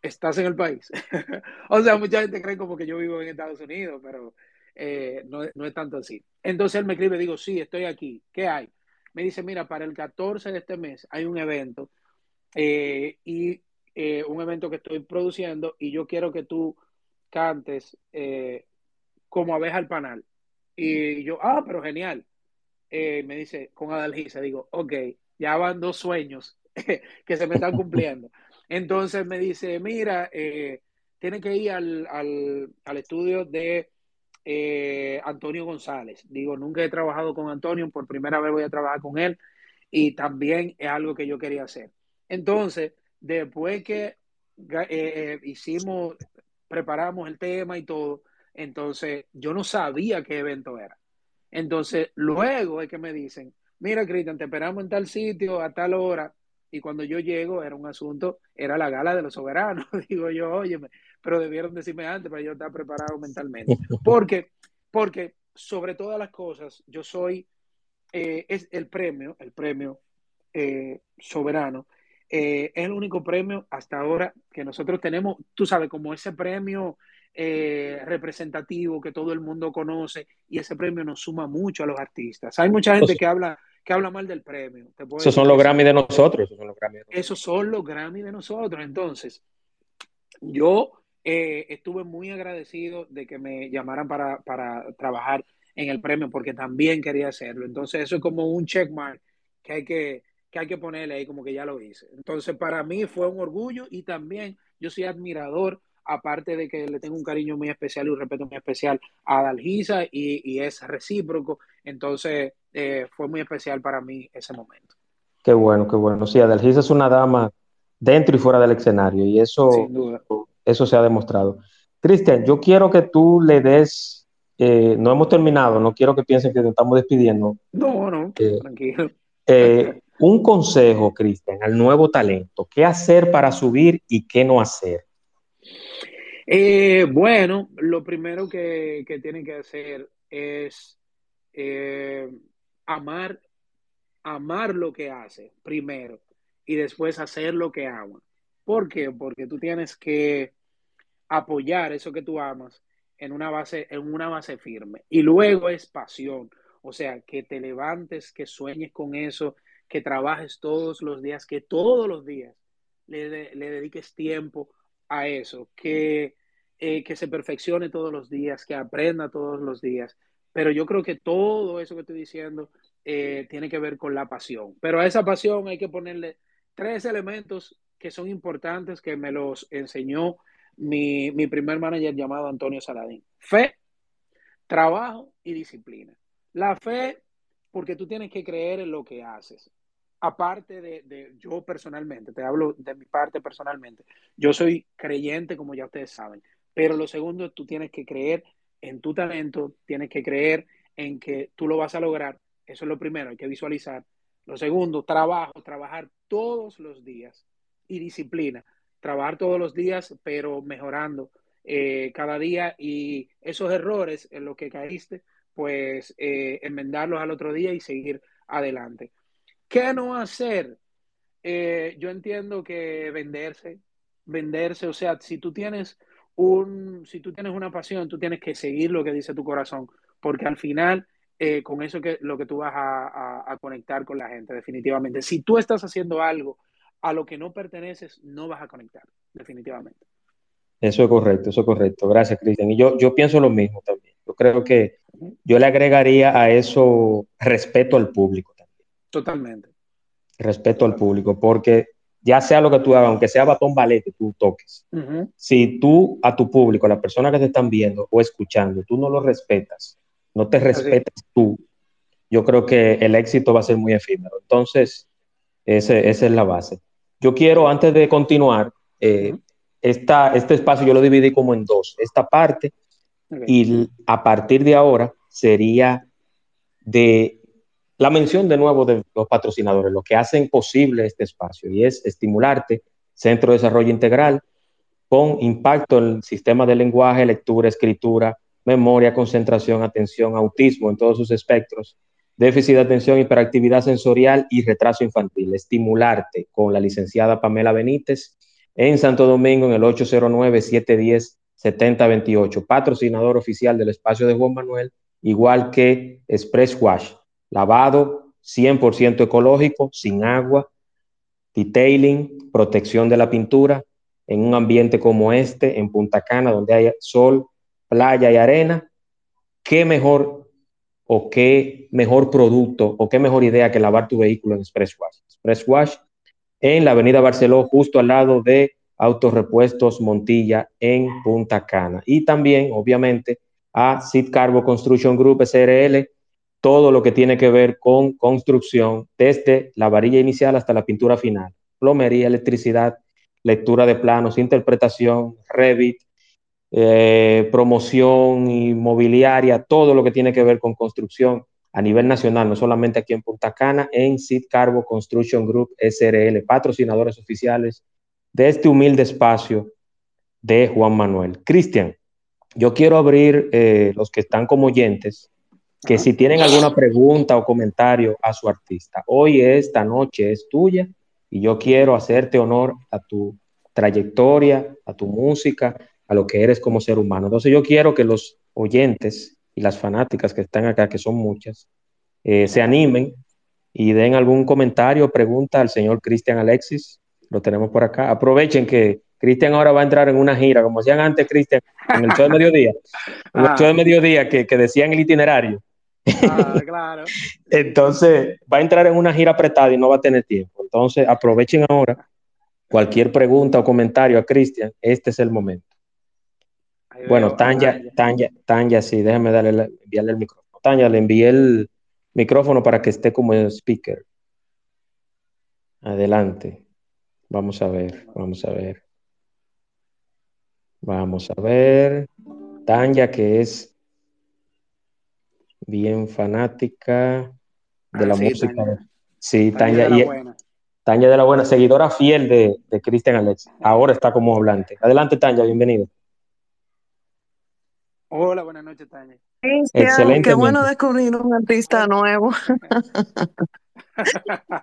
estás en el país. o sea, mucha gente cree como que yo vivo en Estados Unidos, pero eh, no, es tanto así. Entonces él me escribe, digo, sí, estoy aquí. ¿Qué hay? Me dice, mira, para el 14 de este mes hay un evento eh, y eh, un evento que estoy produciendo y yo quiero que tú cantes como abeja al panal. Y yo, ah, pero genial. me dice, con Adalgisa, digo, ok, ya van dos sueños que se me están cumpliendo. Entonces me dice, mira, eh, tiene que ir al, estudio de eh, Antonio González. Digo, nunca he trabajado con Antonio, por primera vez voy a trabajar con él y también es algo que yo quería hacer. Entonces, después que eh, hicimos, preparamos el tema y todo, entonces yo no sabía qué evento era. Entonces, luego es que me dicen, mira, Cristian, te esperamos en tal sitio a tal hora y cuando yo llego era un asunto, era la gala de los soberanos. Digo yo, oye, pero debieron decirme antes para yo estar preparado mentalmente. Porque, porque sobre todas las cosas, yo soy, eh, es el premio, el premio eh, soberano, eh, es el único premio hasta ahora que nosotros tenemos, tú sabes, como ese premio representativo que todo el mundo conoce y ese premio nos suma mucho a los artistas. Hay mucha gente que habla que habla mal del premio. Esos son los Grammy de nosotros. Esos son los Grammy de nosotros. Entonces, yo eh, estuve muy agradecido de que me llamaran para, para, trabajar en el premio porque también quería hacerlo. Entonces, eso es como un checkmark que hay que, que hay que ponerle ahí como que ya lo hice. Entonces, para mí fue un orgullo y también yo soy admirador aparte de que le tengo un cariño muy especial y un respeto muy especial a Dalgisa y, y es recíproco, entonces eh, fue muy especial para mí ese momento. Qué bueno, qué bueno. Sí, Adalgisa es una dama dentro y fuera del escenario y eso, eso se ha demostrado. Cristian, yo quiero que tú le des, eh, no hemos terminado, no quiero que piensen que nos estamos despidiendo. No, no, eh, tranquilo. un consejo, Cristian, al nuevo talento, ¿qué hacer para subir y qué no hacer? bueno, lo primero que, que tienen que hacer es amar amar lo que hace primero y después hacer lo que ama. ¿Por qué? Porque tú tienes que apoyar eso que tú amas en una base, en una base firme. Y luego es pasión. O sea, que te levantes, que sueñes con eso, que trabajes todos los días, que todos los días le, dediques tiempo a eso, que, eh, que se perfeccione todos los días, que aprenda todos los días. Pero yo creo que todo eso que estoy diciendo eh, tiene que ver con la pasión. Pero a esa pasión hay que ponerle tres elementos que son importantes que me los enseñó mi, mi primer manager llamado Antonio Saladín. Fe, trabajo y disciplina. La fe, porque tú tienes que creer en lo que haces. Aparte de, de, yo personalmente, te hablo de mi parte personalmente, yo soy creyente, como ya ustedes saben, pero lo segundo, tú tienes que creer en tu talento, tienes que creer en que tú lo vas a lograr. Eso es lo primero, hay que visualizar. Lo segundo, trabajo, trabajar todos los días y disciplina. Trabajar todos los días, pero mejorando eh, cada día y esos errores en los que caíste, pues eh, enmendarlos al otro día y seguir adelante. ¿Qué no hacer? Eh, yo entiendo que venderse, venderse, o sea, si tú tienes un, si tú tienes una pasión, tú tienes que seguir lo que dice tu corazón, porque al final eh, con eso que lo que tú vas a, conectar con la gente, definitivamente. Si tú estás haciendo algo a lo que no perteneces, no vas a conectar, definitivamente. Eso es correcto, eso es correcto. Gracias, Cristian. Y yo, yo pienso lo mismo también. Yo creo que yo le agregaría a eso respeto al público también. Totalmente. Respeto al público, porque ya sea lo que tú hagas, aunque sea batón ballet que tú toques, si tú a tu público, a las personas que te están viendo o escuchando, tú no lo respetas, no te respetas tú, yo creo que el éxito va a ser muy efímero. Entonces, ese, esa es la base. Yo quiero, antes de continuar, eh, esta, este espacio yo lo dividí como en dos. Esta parte y a partir de ahora sería de la mención de nuevo de los patrocinadores, lo que hacen posible este espacio y es estimularte, Centro de Desarrollo Integral, con impacto en el sistema de lenguaje, lectura, escritura, memoria, concentración, atención, autismo en todos sus espectros, déficit de atención, hiperactividad sensorial y retraso infantil. Estimularte con la licenciada Pamela Benítez en Santo Domingo en el 809-710-7028, patrocinador oficial del espacio de Juan Manuel, igual que Express Wash, lavado 100% ecológico, sin agua, detailing, protección de la pintura en un ambiente como este, en Punta Cana, donde hay sol, playa y arena, ¿qué mejor o qué mejor producto o qué mejor idea que lavar tu vehículo en Express Wash? Express Wash en la avenida Barceló, justo al lado de Autorepuestos Montilla en Punta Cana. Y también, obviamente, a Sid Carbo Construction Group SRL, todo lo que tiene que ver con construcción, desde la varilla inicial hasta la pintura final, plomería, electricidad, lectura de planos, interpretación, Revit, eh, promoción inmobiliaria, todo lo que tiene que ver con construcción a nivel nacional, no solamente aquí en Punta Cana, en Sid Carbo Construction Group SRL, patrocinadores oficiales de este humilde espacio de Juan Manuel. Cristian, yo quiero abrir eh, los que están como oyentes, que si tienen alguna pregunta o comentario a su artista, hoy esta noche es tuya y yo quiero hacerte honor a tu trayectoria, a tu música, a lo que eres como ser humano. Entonces yo quiero que los oyentes y las fanáticas que están acá, que son muchas, eh, se animen y den algún comentario o pregunta al señor Cristian Alexis. Lo tenemos por acá. Aprovechen que Cristian ahora va a entrar en una gira, como hacían antes Cristian, en el show de mediodía. En el show de mediodía que, que decían el itinerario. Ah, claro. Entonces va a entrar en una gira apretada y no va a tener tiempo. Entonces aprovechen ahora cualquier pregunta o comentario a Cristian. Este es el momento bueno, Tanya, Tanya, Tanya, sí, déjame darle, enviarle el micrófono. Tanya, le envié el micrófono para que esté como speaker. Adelante. Vamos a ver, vamos a ver. Vamos a ver. Tanya, que es bien fanática de la ah, música. Sí, Tanya. De la Tanya de la buena, seguidora fiel de, de Cristian Alex. Ahora está como hablante. Adelante, Tanya, bienvenido. Hola, buenas noches, Tania. Excelente. Qué bueno descubrir un artista nuevo.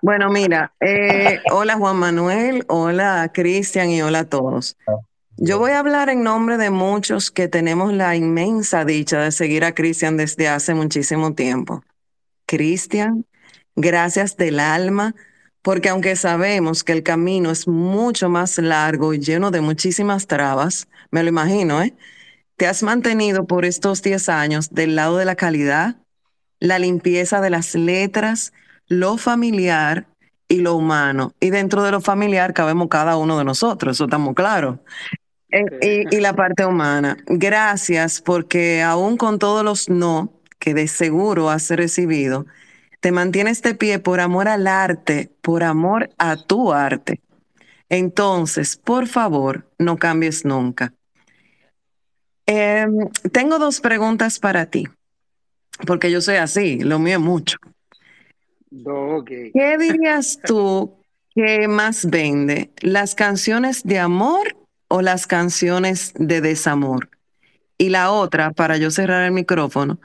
Bueno, mira, eh, hola Juan Manuel, hola Cristian y hola a todos. Yo voy a hablar en nombre de muchos que tenemos la inmensa dicha de seguir a Cristian desde hace muchísimo tiempo. Cristian, gracias del alma, porque aunque sabemos que el camino es mucho más largo y lleno de muchísimas trabas, me lo imagino, ¿eh? Te has mantenido por estos 10 años del lado de la calidad, la limpieza de las letras, lo familiar y lo humano. Y dentro de lo familiar cabemos cada uno de nosotros, eso estamos claros. Eh, y, la parte humana. Gracias porque aún con todos los no que de seguro has recibido, te mantienes de pie por amor al arte, por amor a tu arte. Entonces, por favor, no cambies nunca. Em, tengo dos preguntas para ti, porque yo soy así, lo mío es mucho. ¿Qué dirías tú que más vende, las canciones de amor o las canciones de desamor? Y la otra, para yo cerrar el micrófono,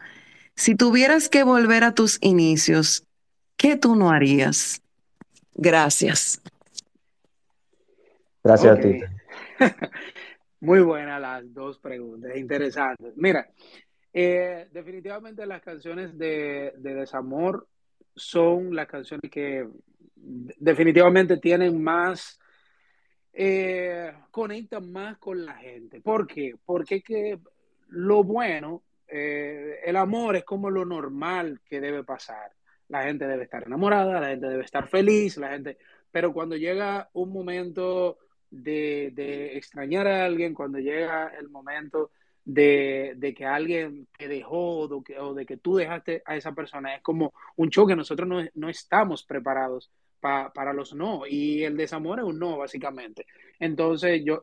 si tuvieras que volver a tus inicios, ¿qué tú no harías? Gracias. Gracias a ti. Muy buenas las dos preguntas, interesantes. Mira, eh, definitivamente las canciones de, de, desamor son las canciones que definitivamente tienen más eh, conectan más con la gente. ¿Por qué? Porque que lo bueno, eh, el amor es como lo normal que debe pasar. La gente debe estar enamorada, la gente debe estar feliz, la gente, pero cuando llega un momento de, de extrañar a alguien, cuando llega el momento de, de, que alguien te dejó o de, que, o de, que, tú dejaste a esa persona. Es como un choque, nosotros no, no estamos preparados para los no. Y el desamor es un no, básicamente. Entonces, yo,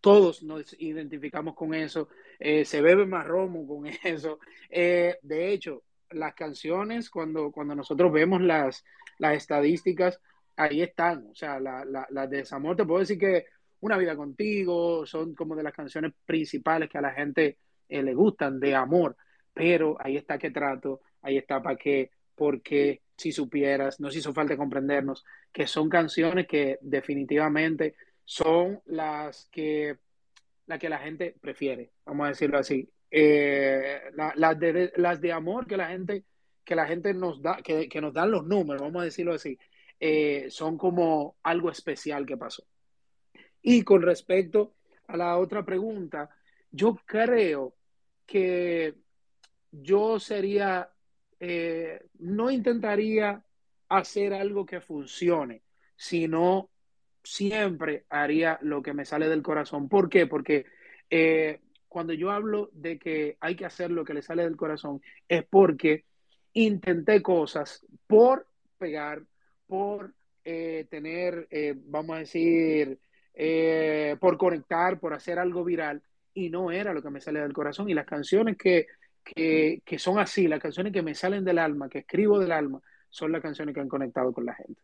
todos nos identificamos con eso. Eh, se bebe más romo con eso. Eh, de hecho, las canciones, cuando, cuando nosotros vemos las, las estadísticas, ahí están. O sea, las la, la desamor, te puedo decir que Una vida contigo son como de las canciones principales que a la gente eh, le gustan, de amor. Pero ahí está que trato, ahí está para qué, porque si supieras, nos hizo falta comprendernos, que son canciones que definitivamente son las que, la que la gente prefiere, vamos a decirlo así. Eh, de, las de amor que la gente, que la gente nos da, que, que nos dan los números, vamos a decirlo así, eh, son como algo especial que pasó. Y con respecto a la otra pregunta, yo creo que yo sería eh, no intentaría hacer algo que funcione, sino siempre haría lo que me sale del corazón. ¿Por qué? Porque eh, cuando yo hablo de que hay que hacer lo que le sale del corazón, es porque intenté cosas por pegar, por eh, tener, vamos a decir, por conectar, por hacer algo viral, y no era lo que me sale del corazón. Y las canciones que, que, que, son así, las canciones que me salen del alma, que escribo del alma, son las canciones que han conectado con la gente.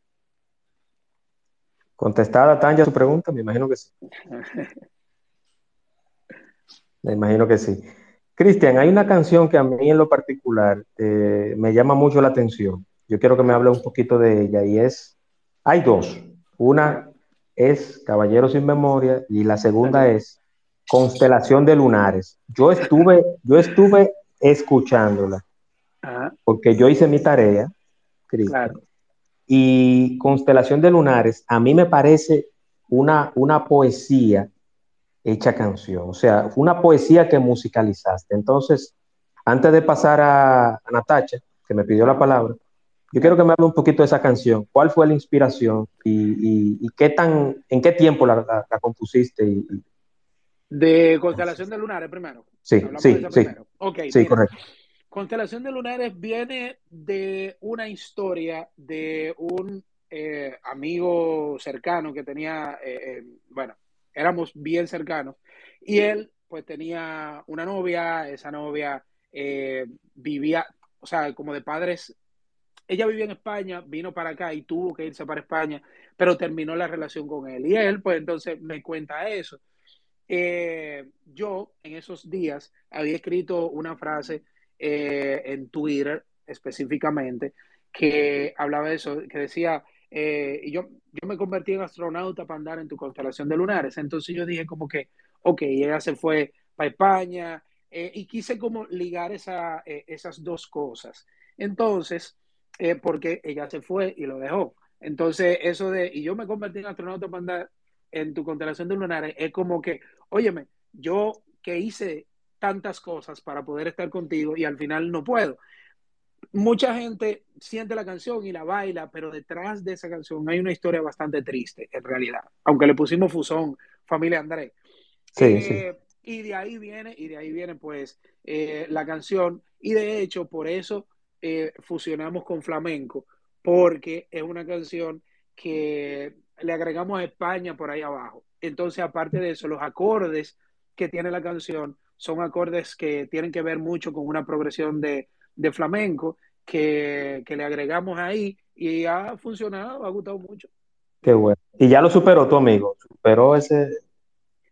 Contestada, Tanya, su pregunta, me imagino que sí. me imagino que sí. Cristian, hay una canción que a mí en lo particular eh, me llama mucho la atención. Yo quiero que me hable un poquito de ella y es, hay dos. Una es Caballero sin Memoria y la segunda es Constelación de Lunares. Yo estuve, yo estuve escuchándola, porque yo hice mi tarea, claro. y Constelación de Lunares a mí me parece una, una poesía hecha canción, o sea, una poesía que musicalizaste. Entonces, antes de pasar a, a Natacha, que me pidió la palabra, yo quiero que me hable un poquito de esa canción. ¿Cuál fue la inspiración y, y, y qué tan, en qué tiempo la, la, la compusiste? Y, de Constelación de Lunares primero. Sí, sí, sí. Okay, sí, mira, correcto. Constelación de Lunares viene de una historia de un eh, amigo cercano que tenía, eh, eh, bueno, éramos bien cercanos, y él pues tenía una novia, esa novia vivía, o sea, como de padres, ella vivía en España, vino para acá y tuvo que irse para España, pero terminó la relación con él. Y él pues entonces me cuenta eso. Eh, yo en esos días había escrito una frase eh, en Twitter específicamente que hablaba de eso, que decía, eh, yo, yo me convertí en astronauta para andar en tu constelación de lunares. Entonces yo dije como que, ok, ella se fue para España y quise como ligar esa, esas dos cosas. Entonces, porque ella se fue y lo dejó. Entonces, eso de, y yo me convertí en astronauta para andar en tu constelación de lunares, es como que, óyeme, yo que hice tantas cosas para poder estar contigo y al final no puedo mucha gente siente la canción y la baila, pero detrás de esa canción hay una historia bastante triste, en realidad. Aunque le pusimos Fusón, familia Andrés. Sí, eh, Y de ahí viene, y de ahí viene, pues, eh, la canción. Y de hecho, por eso eh, fusionamos con flamenco, porque es una canción que le agregamos a España por ahí abajo. Entonces, aparte de eso, los acordes que tiene la canción son acordes que tienen que ver mucho con una progresión de, de flamenco que, le agregamos ahí y ha funcionado, ha gustado mucho. Qué bueno. Y ya lo superó tu amigo, superó ese...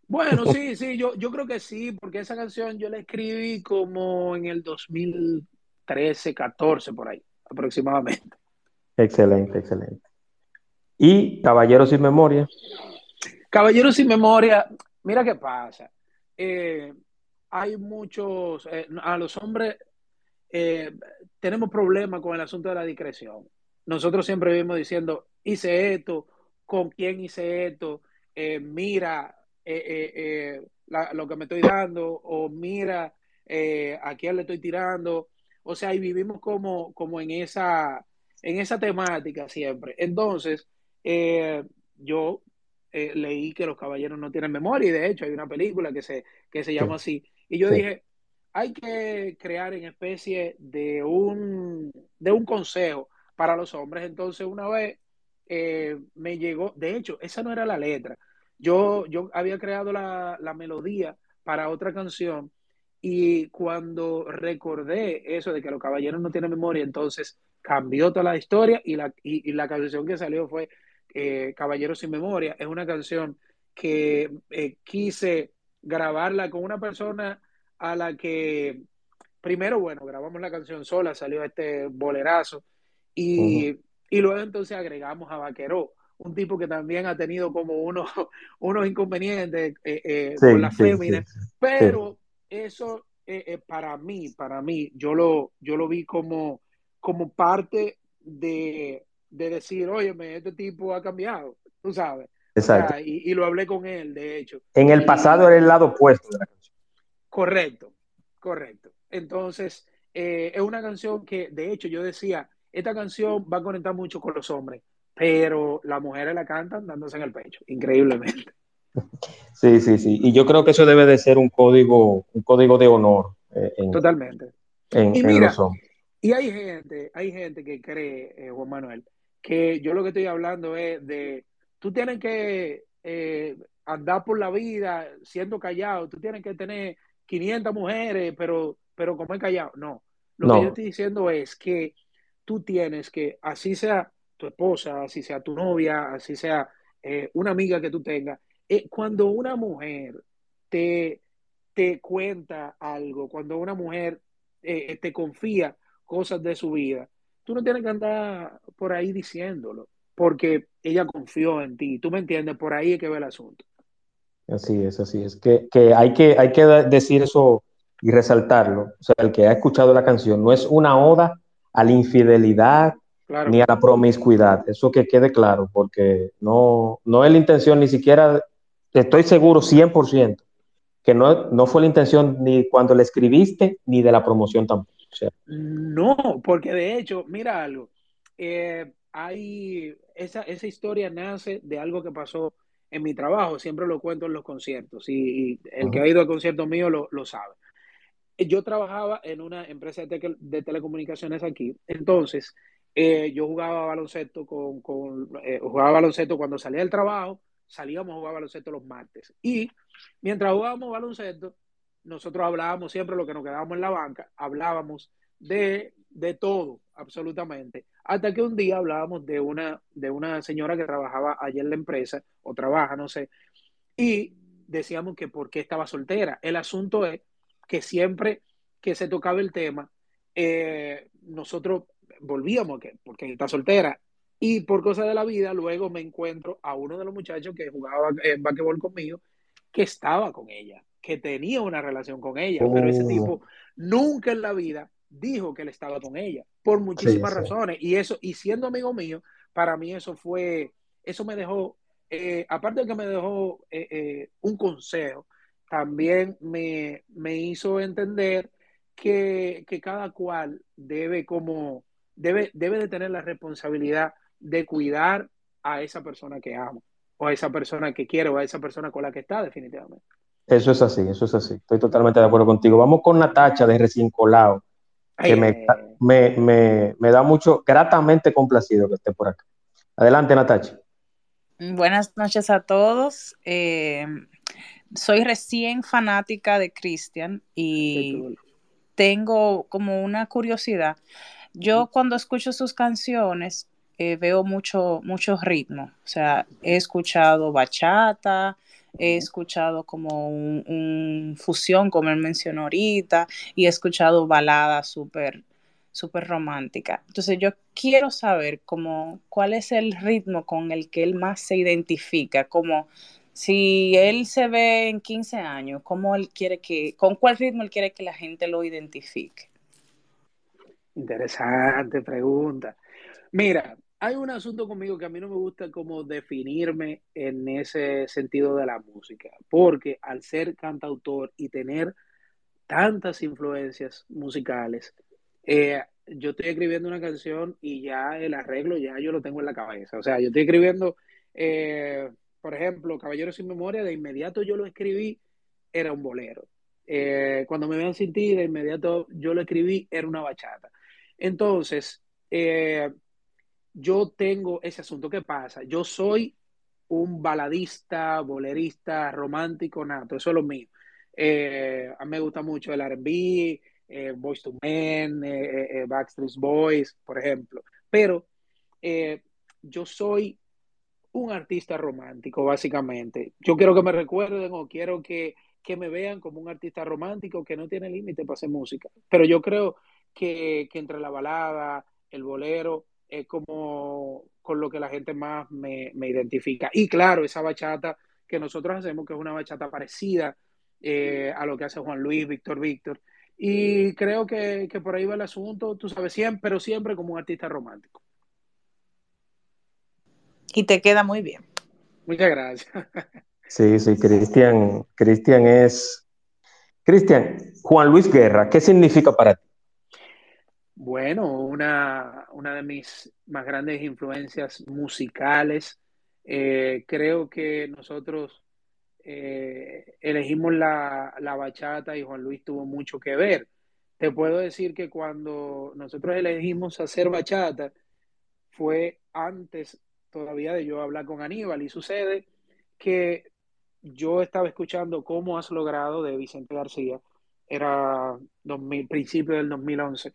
Bueno, sí, sí, yo, yo creo que sí, porque esa canción yo la escribí como en el 2013, 14, por ahí, aproximadamente. Excelente, excelente. ¿Y Caballeros sin Memoria? Caballeros sin Memoria, mira qué pasa. Eh, hay muchos, eh, a los hombres eh, tenemos problemas con el asunto de la discreción. Nosotros siempre vivimos diciendo, hice esto, con quién hice esto, mira lo que me estoy dando, o mira a quién le estoy tirando. O sea, y vivimos como, como en, esa, en esa temática siempre. Entonces, yo leí que los caballeros no tienen memoria, y de hecho hay una película que se, que se llama así. Y yo dije, hay que crear en especie de un, de un consejo para los hombres. Entonces, una vez eh, me llegó, de hecho, esa no era la letra. Yo, yo había creado la, melodía para otra canción y cuando recordé eso de que los caballeros no tienen memoria, entonces cambió toda la historia y la, y, la canción que salió fue eh, Caballeros sin Memoria. Es una canción que eh, quise grabarla con una persona a la que primero, bueno, grabamos la canción sola, salió este bolerazo y, luego entonces agregamos a Vaqueró, un tipo que también ha tenido como unos, unos inconvenientes eh, eh, con la fémina, pero eso para mí, para mí, yo lo, yo lo vi como, como parte de, decir, oye, este tipo ha cambiado, tú sabes. Exacto. y, lo hablé con él, de hecho. En el pasado era el lado opuesto de la canción. Correcto, correcto. Entonces, eh, es una canción que, de hecho, yo decía, esta canción va a conectar mucho con los hombres, pero las mujeres la cantan dándose en el pecho, increíblemente. Sí, sí, sí. Y yo creo que eso debe de ser un código, un código de honor. Eh, Totalmente. En, y mira, Y hay gente, hay gente que cree, eh, Juan Manuel, que yo lo que estoy hablando es de, tú tienes que andar por la vida siendo callado, tú tienes que tener 500 mujeres, pero, pero como he callado. No, lo que yo estoy diciendo es que tú tienes que, así sea tu esposa, así sea tu novia, así sea eh, una amiga que tú tengas, eh, cuando una mujer te, te cuenta algo, cuando una mujer eh, te confía cosas de su vida, tú no tienes que andar por ahí diciéndolo, porque ella confió en ti. Tú me entiendes, por ahí es que ve el asunto. Así es, así es. Que, hay que hay que decir eso y resaltarlo. O sea, el que ha escuchado la canción no es una oda a la infidelidad ni a la promiscuidad. Eso que quede claro, porque no, no es la intención ni siquiera, estoy seguro 100%, que no, no fue la intención ni cuando la escribiste ni de la promoción tampoco. No, porque de hecho, mira algo, eh, hay, esa, esa historia nace de algo que pasó en mi trabajo, siempre lo cuento en los conciertos y, el que ha ido al concierto mío lo, lo, sabe. Yo trabajaba en una empresa de, de telecomunicaciones aquí, entonces eh, yo jugaba baloncesto con, con eh, jugaba baloncesto cuando salía del trabajo, salíamos a jugar baloncesto los martes y mientras jugábamos baloncesto, nosotros hablábamos siempre lo que nos quedábamos en la banca, hablábamos de, de todo, absolutamente. Hasta que un día hablábamos de una, de una señora que trabajaba allí en la empresa, o trabaja, no sé, y decíamos que por qué estaba soltera. El asunto es que siempre que se tocaba el tema, eh, nosotros volvíamos, que, porque está soltera. Y por cosas de la vida, luego me encuentro a uno de los muchachos que jugaba en basquetbol conmigo, que estaba con ella, que tenía una relación con ella, pero ese oh. tipo nunca en la vida dijo que él estaba con ella, por muchísimas razones. Y eso, y siendo amigo mío, para mí eso fue, eso me dejó, eh, aparte de que me dejó eh, eh, un consejo, también me, me hizo entender que, que, cada cual debe como, debe, debe de tener la responsabilidad de cuidar a esa persona que ama, o a esa persona que quiere, o a esa persona con la que está definitivamente. Eso es así, eso es así. Estoy totalmente de acuerdo contigo. Vamos con Natacha de Recién Colado, que me, me, me, da mucho, gratamente complacido que esté por acá. Adelante, Natacha. Buenas noches a todos. Eh, soy recién fanática de Cristian y tengo como una curiosidad. Yo cuando escucho sus canciones eh, veo mucho, mucho ritmo. O sea, he escuchado bachata, he escuchado como un, fusión, como él mencionó ahorita, y he escuchado baladas súper súper romántica. Entonces yo quiero saber como cuál es el ritmo con el que él más se identifica, como si él se ve en 15 años, ¿cómo él quiere que, con cuál ritmo él quiere que la gente lo identifique? Interesante pregunta. Mira, hay un asunto conmigo que a mí no me gusta como definirme en ese sentido de la música, porque al ser cantautor y tener tantas influencias musicales, eh, yo estoy escribiendo una canción y ya el arreglo ya yo lo tengo en la cabeza. O sea, yo estoy escribiendo, eh, por ejemplo, Caballeros sin Memoria, de inmediato yo lo escribí, era un bolero. Eh, cuando me vean sin de inmediato yo lo escribí, era una bachata. Entonces, yo tengo ese asunto. ¿Qué pasa? Yo soy un baladista, bolerista, romántico, nato. Eso es lo mío. Eh, a mí me gusta mucho el RB, eh, Boys to Men, eh, eh, Backstreet Boys, por ejemplo. Pero yo soy un artista romántico, básicamente. Yo quiero que me recuerden o quiero que, que me vean como un artista romántico que no tiene límite para hacer música. Pero yo creo que, que entre la balada, el bolero, es como con lo que la gente más me, identifica. Y claro, esa bachata que nosotros hacemos, que es una bachata parecida eh, a lo que hace Juan Luis, Víctor Víctor. Y creo que, por ahí va el asunto, tú sabes, siempre, pero siempre como un artista romántico. Y te queda muy bien. Muchas gracias. Sí, sí, Cristian, Cristian es... Cristian, Juan Luis Guerra, ¿qué significa para ti? Bueno, una, de mis más grandes influencias musicales. Eh, creo que nosotros eh, elegimos la, la, bachata y Juan Luis tuvo mucho que ver. Te puedo decir que cuando nosotros elegimos hacer bachata fue antes todavía de yo hablar con Aníbal y sucede que yo estaba escuchando Cómo has logrado de Vicente García, era 2000, principio del 2011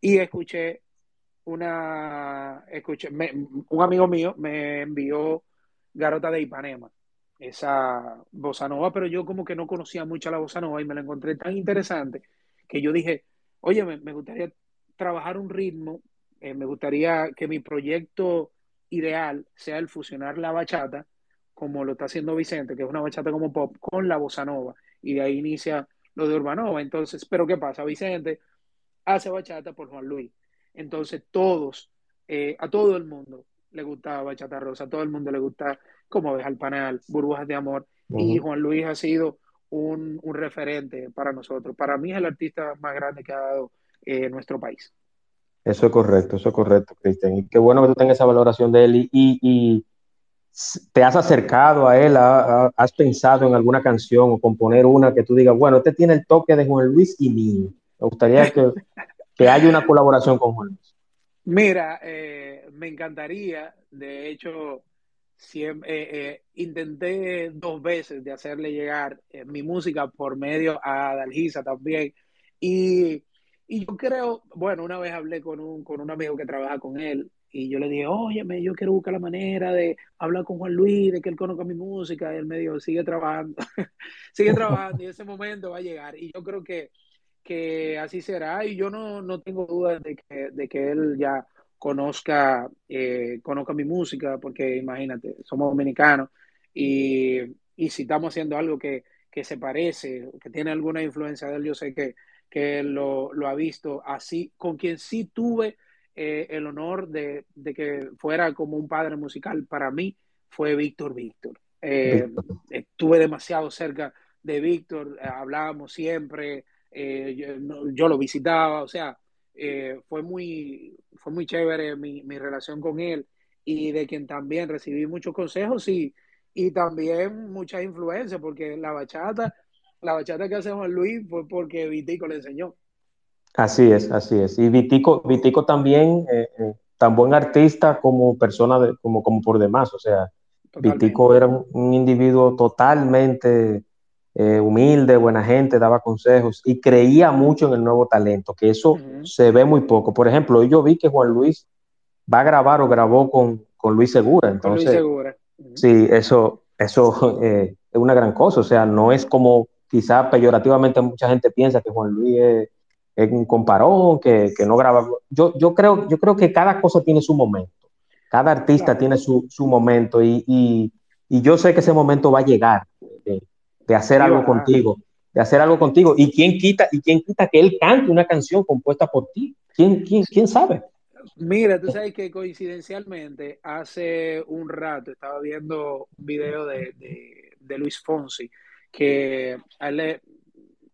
y escuché una, escuché, un amigo mío me envió Garota de Ipanema, esa bossa nova, pero yo como que no conocía mucho la bossa nova y me la encontré tan interesante que yo dije, oye, me, gustaría trabajar un ritmo, eh, me gustaría que mi proyecto ideal sea el fusionar la bachata, como lo está haciendo Vicente, que es una bachata como pop, con la bossa nova, y de ahí inicia lo de Urbanova. Entonces, pero ¿qué pasa? Vicente hace bachata por Juan Luis. Entonces todos, eh, a todo el mundo le gustaba Bachata Rosa, a todo el mundo le gusta Como ves al panel, Burbujas de Amor. Y Juan Luis ha sido un, referente para nosotros. Para mí es el artista más grande que ha dado eh, nuestro país. Eso es correcto, eso es correcto, Cristian. Y qué bueno que tú tengas esa valoración de él y, y, te has acercado a él, has pensado en alguna canción o componer una que tú digas, bueno, este tiene el toque de Juan Luis y mío. Me gustaría que, que haya una colaboración con Juan Luis. Mira, eh, me encantaría, de hecho, siempre, eh, eh, intenté dos veces de hacerle llegar mi música por medio a Dalgisa también. Y, y, yo creo, bueno, una vez hablé con un, con un amigo que trabaja con él y yo le dije, óyeme, yo quiero buscar la manera de hablar con Juan Luis, de que él conozca mi música. Y él me dijo, sigue trabajando, sigue trabajando y ese momento va a llegar. Y yo creo que que así será y yo no, no tengo duda de que, de que él ya conozca, eh, conozca mi música, porque imagínate, somos dominicanos y, y si estamos haciendo algo que, que, se parece, que tiene alguna influencia de él, yo sé que, que él lo, lo ha visto así, con quien sí tuve eh, el honor de, de, que fuera como un padre musical para mí, fue Víctor Víctor. Eh, estuve demasiado cerca de Víctor, hablábamos siempre, yo, yo, lo visitaba, o sea, eh, fue, muy, fue muy chévere mi, mi, relación con él y de quien también recibí muchos consejos y, y también muchas influencias, porque la bachata, la bachata que hace Juan Luis fue porque Vitico le enseñó. Así es, así es. Y Vitico, Vitico también, eh, eh, tan buen artista como persona, de, como, como por demás, o sea, Totalmente. Vitico era un, un individuo totalmente eh, humilde, buena gente, daba consejos y creía mucho en el nuevo talento, que eso uh -huh. se ve muy poco. Por ejemplo, yo vi que Juan Luis va a grabar o grabó con, con Luis Segura. Entonces, Luis Segura. Uh -huh. Sí, eso, eso eh, es una gran cosa. O sea, no es como quizá peyorativamente mucha gente piensa que Juan Luis es, es un comparón, que, que, no graba. Yo, yo, creo, yo creo que cada cosa tiene su momento. Cada artista claro. tiene su, su momento y, y, y, yo sé que ese momento va a llegar. De hacer sí, algo contigo, de hacer algo contigo. ¿Y quién quita, y quién quita que él cante una canción compuesta por ti? ¿Quién, quién, quién sabe? Mira, tú sabes que coincidencialmente hace un rato estaba viendo un video de, de, de Luis Fonsi que a le,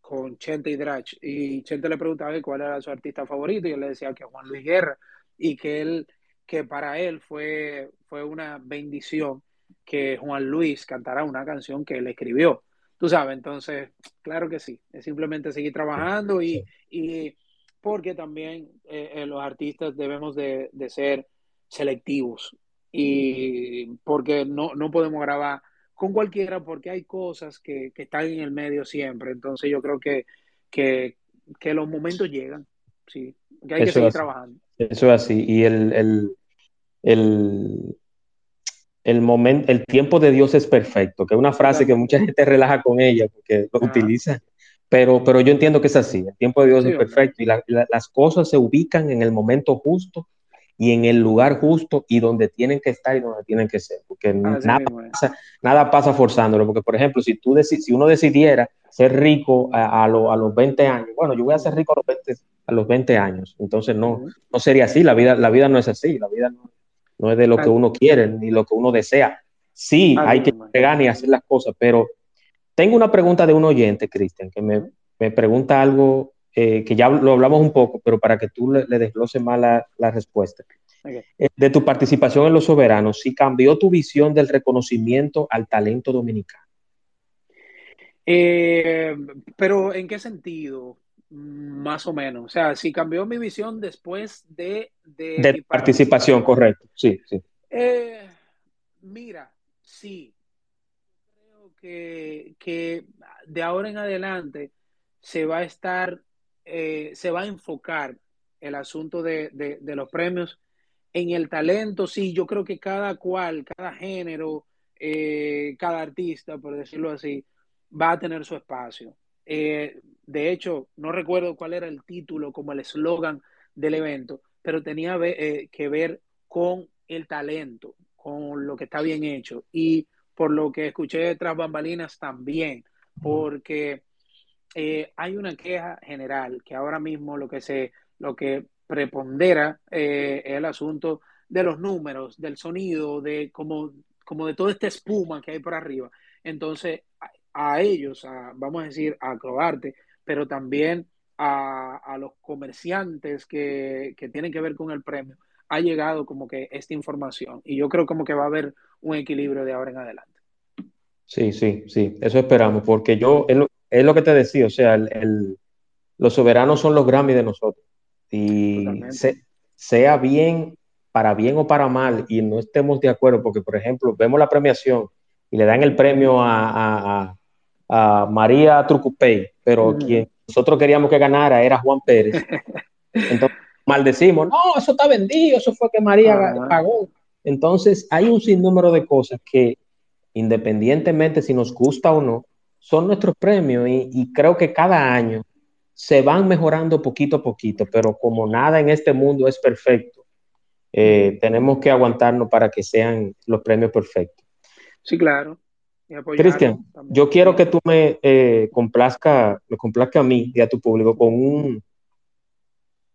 con Chente y Drach y Chente le preguntaba cuál era su artista favorito y él le decía que Juan Luis Guerra y que él que para él fue, fue una bendición que Juan Luis cantara una canción que él escribió. Tú sabes, entonces, claro que sí, es simplemente seguir trabajando y, y porque también eh, eh, los artistas debemos de, de, ser selectivos y porque no, no podemos grabar con cualquiera porque hay cosas que, que, están en el medio siempre, entonces yo creo que, que, que los momentos llegan, sí, que hay eso que seguir es, trabajando. Eso es así, y el, el, el el momento, el tiempo de Dios es perfecto, que es una frase que mucha gente relaja con ella porque lo ah. utiliza, pero, pero yo entiendo que es así, el tiempo de Dios sí, es perfecto y la, la, las cosas se ubican en el momento justo y en el lugar justo y donde tienen que estar y donde tienen que ser, porque nada, pasa, nada pasa forzándolo, porque por ejemplo, si, tú si uno decidiera ser rico a, a, lo, a, los 20 años, bueno, yo voy a ser rico a los 20, a los 20 años, entonces no, no sería así, la vida, la vida no es así, la vida no, no es de lo que uno quiere ni lo que uno desea. Sí, hay que llegar y hacer las cosas, pero tengo una pregunta de un oyente, Cristian, que me, me, pregunta algo eh, que ya lo hablamos un poco, pero para que tú le, le desgloses más la, la respuesta. Okay. Eh, de tu participación en Los Soberanos, si cambió tu visión del reconocimiento al talento dominicano. Eh, pero, ¿en qué sentido? Más o menos. O sea, si cambió mi visión después de... De, de participación, correcto. Sí, sí. Eh, mira, sí. Creo que, que, de ahora en adelante se va a estar, eh, se va a enfocar el asunto de, de, de, los premios en el talento. Sí, yo creo que cada cual, cada género, eh, cada artista, por decirlo así, va a tener su espacio. Eh, de hecho, no recuerdo cuál era el título como el eslogan del evento, pero tenía eh, que ver con el talento, con lo que está bien hecho. Y por lo que escuché tras bambalinas también, porque eh, hay una queja general que ahora mismo lo que se, lo que prepondera eh, el asunto de los números, del sonido, de como, como de toda esta espuma que hay por arriba. Entonces, a ellos, a, vamos a decir, a Acrobarte, pero también a, a los comerciantes que, que, tienen que ver con el premio, ha llegado como que esta información. Y yo creo como que va a haber un equilibrio de ahora en adelante. Sí, sí, sí, eso esperamos, porque yo, es lo, es lo que te decía, o sea, el, el, los soberanos son los Grammy de nosotros. Y se, sea bien, para bien o para mal, y no estemos de acuerdo, porque, por ejemplo, vemos la premiación y le dan el premio a, a, a a María Trucupey, pero mm. quien nosotros queríamos que ganara era Juan Pérez. Entonces, maldecimos, no, eso está vendido, eso fue que María ah. pagó. Entonces, hay un sinnúmero de cosas que, independientemente si nos gusta o no, son nuestros premios y, y creo que cada año se van mejorando poquito a poquito, pero como nada en este mundo es perfecto, eh, tenemos que aguantarnos para que sean los premios perfectos. Sí, claro. Cristian, yo quiero que tú me eh, complazca, me complazca a mí y a tu público con un.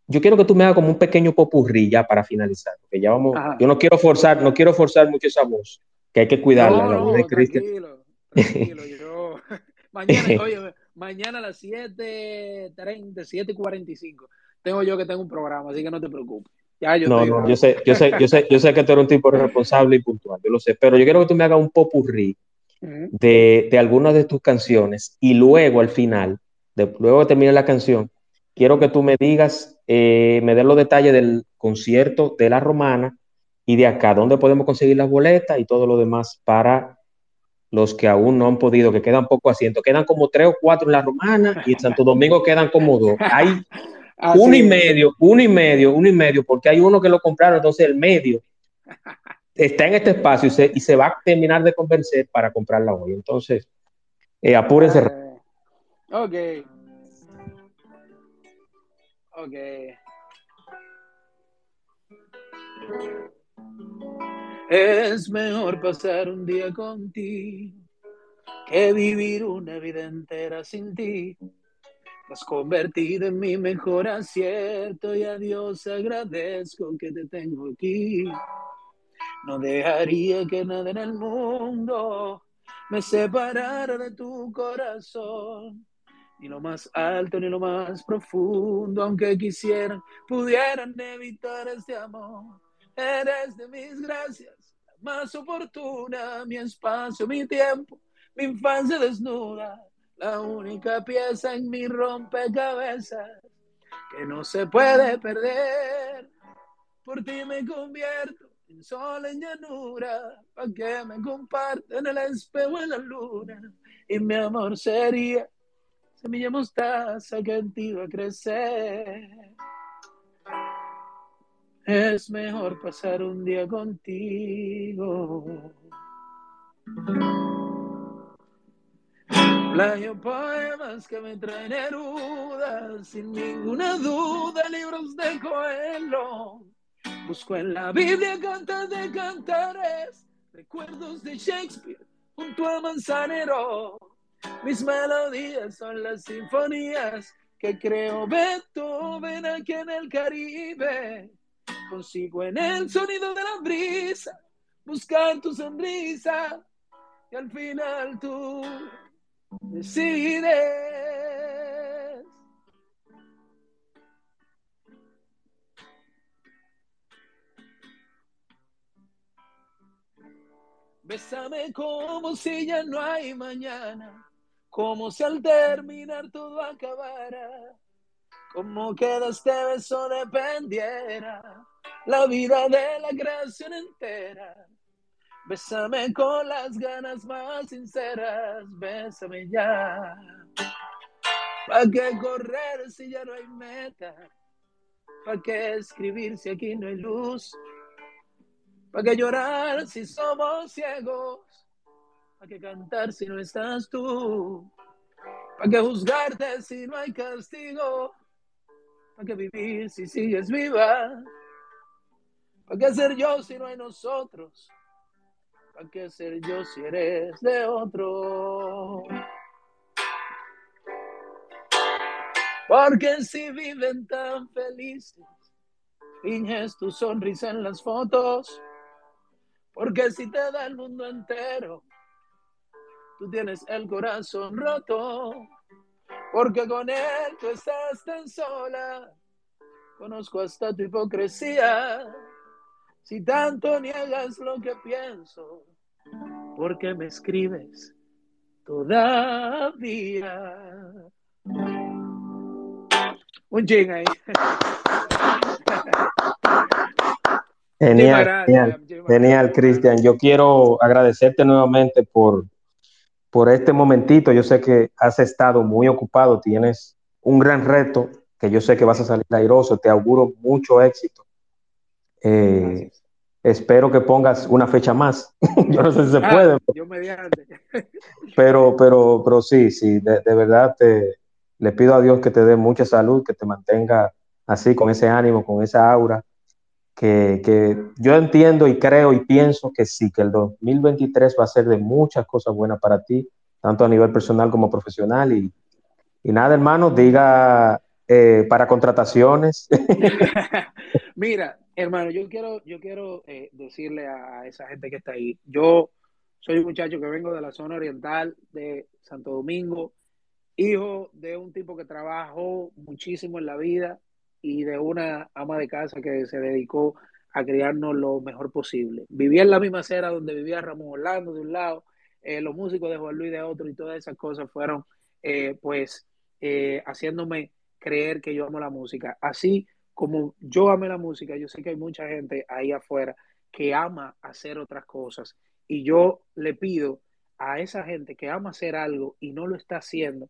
Yo quiero que tú me hagas como un pequeño popurrí ya para finalizar, porque ya vamos. Yo no quiero forzar, no quiero forzar mucho esa voz, que hay que cuidarla. No, no, tranquilo, tranquilo. yo, mañana, oye, mañana a las 7.30, 7.45, tengo yo que tengo un programa, así que no te preocupes. Ya, yo no, no, yo sé, yo sé, yo sé, yo sé que tú eres un tipo responsable y puntual, yo lo sé, pero yo quiero que tú me hagas un popurrí de, de, algunas de tus canciones y luego al final, de, luego de terminar la canción, quiero que tú me digas, eh, me des los detalles del concierto de la romana y de acá, dónde podemos conseguir las boletas y todo lo demás para los que aún no han podido, que quedan poco asientos. Quedan como tres o cuatro en la romana y en Santo Domingo quedan como dos. Hay uno y medio, uno y medio, uno y medio, porque hay uno que lo compraron, entonces el medio está en este espacio y se, va a terminar de convencer para comprarla hoy. Entonces, eh, apúrense. Ah, ok. Ok. Es mejor pasar un día contigo que vivir una vida entera sin ti. Has convertido en mi mejor acierto y a Dios agradezco que te tengo aquí. No dejaría que nada en el mundo me separara de tu corazón. Ni lo más alto ni lo más profundo, aunque quisieran, pudieran evitar este amor. Eres de mis gracias, la más oportuna, mi espacio, mi tiempo, mi infancia desnuda, la única pieza en mi rompecabezas que no se puede perder. Por ti me convierto en sol, en llanura, para que me compartan el espejo en la luna. Y mi amor sería semilla mostaza que en ti va a crecer. Es mejor pasar un día contigo. Playo poemas que me traen erudas, sin ninguna duda, libros de Coelho Busco en la Biblia cantas de cantares, recuerdos de Shakespeare junto a Manzanero. Mis melodías son las sinfonías que creo Beethoven aquí en el Caribe. Consigo en el sonido de la brisa buscar tu sonrisa y al final tú decides. Bésame como si ya no hay mañana, como si al terminar todo acabara, como que de este beso dependiera la vida de la creación entera. Bésame con las ganas más sinceras, bésame ya. ¿Para qué correr si ya no hay meta? ¿Para qué escribir si aquí no hay luz? ¿Para qué llorar si somos ciegos? ¿Para qué cantar si no estás tú? ¿Para qué juzgarte si no hay castigo? ¿Para qué vivir si sigues viva? ¿Para qué ser yo si no hay nosotros? ¿Para qué ser yo si eres de otro? Porque si viven tan felices, finges tu sonrisa en las fotos porque si te da el mundo entero, tú tienes el corazón roto. Porque con él tú estás tan sola. Conozco hasta tu hipocresía. Si tanto niegas lo que pienso, ¿por qué me escribes todavía? Un ching ahí. Genial, genial, genial, Cristian. Yo quiero agradecerte nuevamente por, por este momentito. Yo sé que has estado muy ocupado, tienes un gran reto que yo sé que vas a salir airoso. Te auguro mucho éxito. Eh, espero que pongas una fecha más. yo no sé si se ah, puede. Yo mediante. pero, pero, pero sí, sí, de, verdad te, le pido a Dios que te dé mucha salud, que te mantenga así, con ese ánimo, con esa aura, que, que, yo entiendo y creo y pienso que sí, que el 2023 va a ser de muchas cosas buenas para ti, tanto a nivel personal como profesional. Y, y nada, hermano, diga eh, para contrataciones. Mira, hermano, yo quiero, yo quiero eh, decirle a esa gente que está ahí, yo soy un muchacho que vengo de la zona oriental de Santo Domingo, hijo de un tipo que trabajó muchísimo en la vida y de una ama de casa que se dedicó a criarnos lo mejor posible. Vivía en la misma acera donde vivía Ramón Orlando de un lado, eh, los músicos de Juan Luis de otro y todas esas cosas fueron eh, pues eh, haciéndome creer que yo amo la música. Así como yo amé la música, yo sé que hay mucha gente ahí afuera que ama hacer otras cosas y yo le pido a esa gente que ama hacer algo y no lo está haciendo,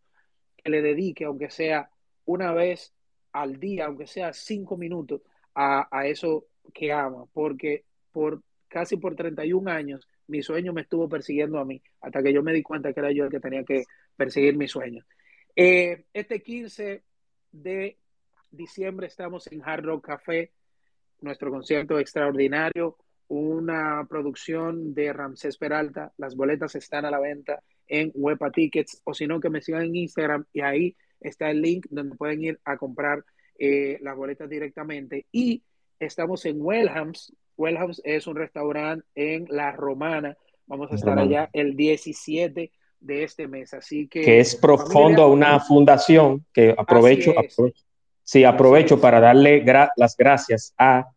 que le dedique, aunque sea una vez al día, aunque sea cinco minutos, a, a eso que ama, porque por casi por 31 años mi sueño me estuvo persiguiendo a mí, hasta que yo me di cuenta que era yo el que tenía que perseguir mi sueño. Eh, este 15 de diciembre estamos en Hard Rock Café, nuestro concierto extraordinario, una producción de Ramsés Peralta. Las boletas están a la venta en Wepa Tickets o si no que me sigan en Instagram y ahí está el link donde pueden ir a comprar eh, las boletas directamente. Y estamos en Wellhams. Wellhams es un restaurante en La Romana. Vamos a estar allá el 17 de este mes. Así que. Que es profundo a una fundación que aprovecho. aprovecho sí, aprovecho para darle gra las gracias a.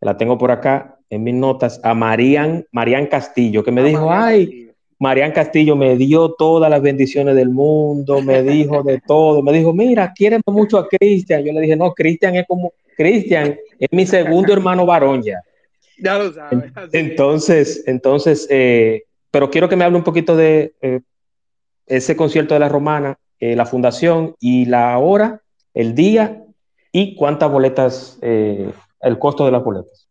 La tengo por acá en mis notas, a Marían, Marían Castillo, que me a dijo, Marian ay, Castillo. Marian Castillo me dio todas las bendiciones del mundo, me dijo de todo, me dijo, mira, quieren mucho a Cristian. Yo le dije, no, Cristian es como, Cristian es mi segundo hermano varón ya. Ya lo sabes. Entonces, entonces, eh, pero quiero que me hable un poquito de eh, ese concierto de la Romana, eh, la fundación y la hora, el día y cuántas boletas, eh, el costo de las boletas.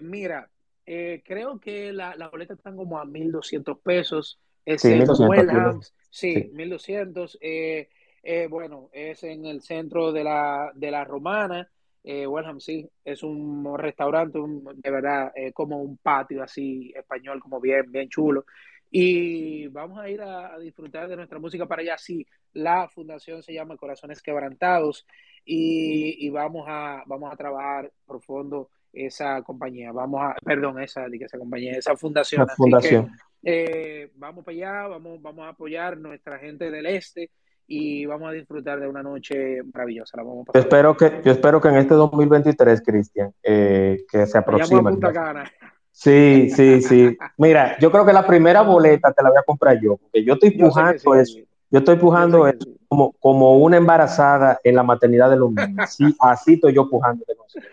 Mira, eh, creo que las la boletas están como a 1.200 pesos. Es sí, en 1200, Wellhams, sí, sí, 1.200. Eh, bueno, es en el centro de la, de la Romana. Wellham, sí, es un restaurante, un, de verdad, como un patio así español, como bien, bien chulo. Y vamos a ir a, a, disfrutar de nuestra música para allá. Sí, la fundación se llama Corazones Quebrantados y, y vamos, a, vamos a trabajar profundo esa compañía, vamos a, perdón, esa, esa compañía, esa fundación. La fundación. Que, eh, vamos para allá, vamos, vamos a apoyar nuestra gente del este y vamos a disfrutar de una noche maravillosa. La vamos a yo, espero que, yo espero que en este 2023, Cristian, eh, que se aproxime. Sí, sí, sí. Mira, yo creo que la primera boleta te la voy a comprar yo, porque yo estoy pujando yo eso. Sí. Yo estoy pujando eso como, como una embarazada en la maternidad de los niños. Sí, así estoy yo pujando de nosotros.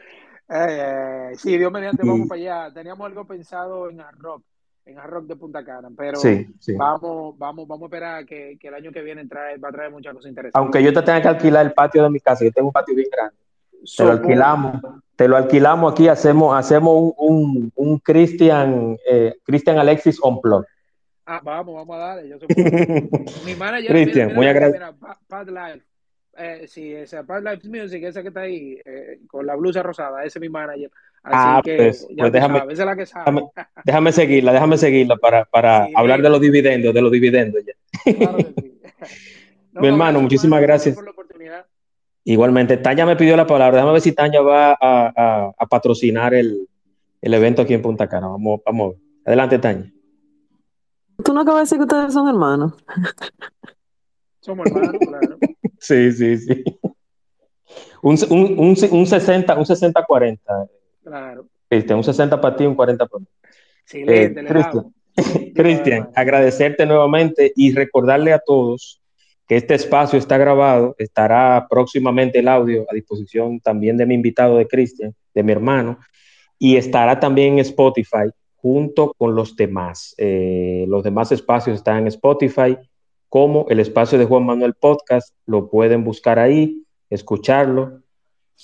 Eh, sí, Dios mediante, y... vamos para allá. Teníamos algo pensado en Hard Rock, en Hard Rock de Punta Cana, pero sí, sí. vamos, vamos, vamos a esperar que, que, el año que viene trae, va a traer muchas cosas interesantes. Aunque yo te tenga que alquilar el patio de mi casa, yo tengo un patio bien grande. So, te lo alquilamos, te lo alquilamos aquí, hacemos, hacemos un, un, un Christian, eh, Christian Alexis on plot. Ah, vamos, vamos a darle. Yo soy mi manager. Cristian, muy agradecido. Pad Life. Eh, sí, esa Pad Life Music, esa que está ahí, eh, con la blusa rosada, ese es mi manager. Así ah, que, pues, ya pues déjame, sabes, esa es la que sabe. Déjame, déjame, seguirla, déjame seguirla para, para sí, hablar de los dividendos, de los dividendos ya. Claro que sí. no, mi hermano, muchísimas gracias. Por la oportunidad. Igualmente, Tanya me pidió la palabra. Déjame ver si Tanya va a, a, a patrocinar el, el, evento aquí en Punta Cana. Vamos, vamos. Adelante, Tanya. ¿Tú no acabas de decir que ustedes son hermanos? Somos hermanos, claro. Sí, sí, sí. Un, un, un, un 60, un 60-40. Claro. Este, un 60 para ti, un 40 para mí. Excelente, eh, Cristian, Cristian, agradecerte nuevamente y recordarle a todos que este espacio está grabado, estará próximamente el audio a disposición también de mi invitado de Cristian, de mi hermano, y estará también en Spotify junto con los demás. Eh, los demás espacios están en Spotify, como el espacio de Juan Manuel Podcast, lo pueden buscar ahí, escucharlo,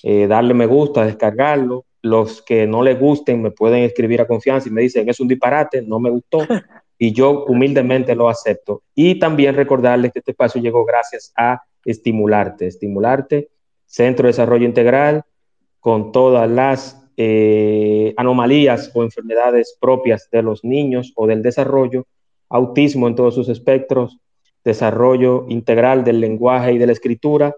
eh, darle me gusta, descargarlo. Los que no les gusten me pueden escribir a confianza y me dicen es un disparate, no me gustó, y yo humildemente lo acepto. Y también recordarles que este espacio llegó gracias a Estimularte. Estimularte, Centro de Desarrollo Integral, con todas las eh, anomalías o enfermedades propias de los niños o del desarrollo, autismo en todos sus espectros, desarrollo integral del lenguaje y de la escritura,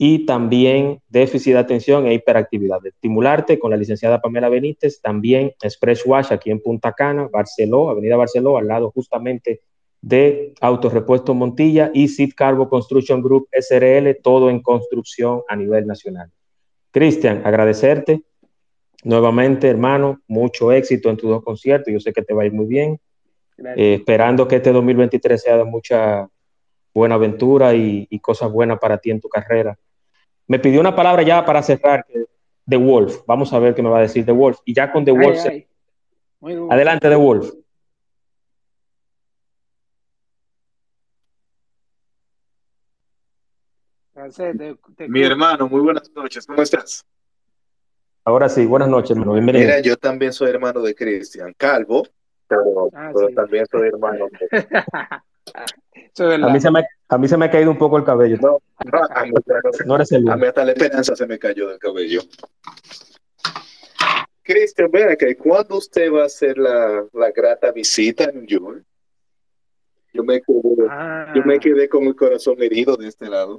y también déficit de atención e hiperactividad. Estimularte con la licenciada Pamela Benítez, también Express Wash aquí en Punta Cana, Barceló, Avenida Barceló, al lado justamente de Autorepuesto Montilla y Sid Carbo Construction Group SRL, todo en construcción a nivel nacional. Cristian, agradecerte nuevamente, hermano, mucho éxito en tus dos conciertos, yo sé que te va a ir muy bien, eh, esperando que este 2023 sea de mucha buena aventura y, y cosas buenas para ti en tu carrera me pidió una palabra ya para cerrar, The Wolf. Vamos a ver qué me va a decir The Wolf. Y ya con The Wolf. Adelante, The Wolf. Mi hermano, muy buenas noches. ¿Cómo estás? Ahora sí, buenas noches, hermano. Bienvenido. Mira, yo también soy hermano de Cristian Calvo, pero, ah, también soy hermano de... a, mí se me, a mí se me ha caído un poco el cabello. No, a, mí, a mí hasta la esperanza se me cayó del cabello. Cristian, vea que cuando usted va a hacer la, la, grata visita a New York, yo me, quedé, ah. yo me quedé con el corazón herido de este lado.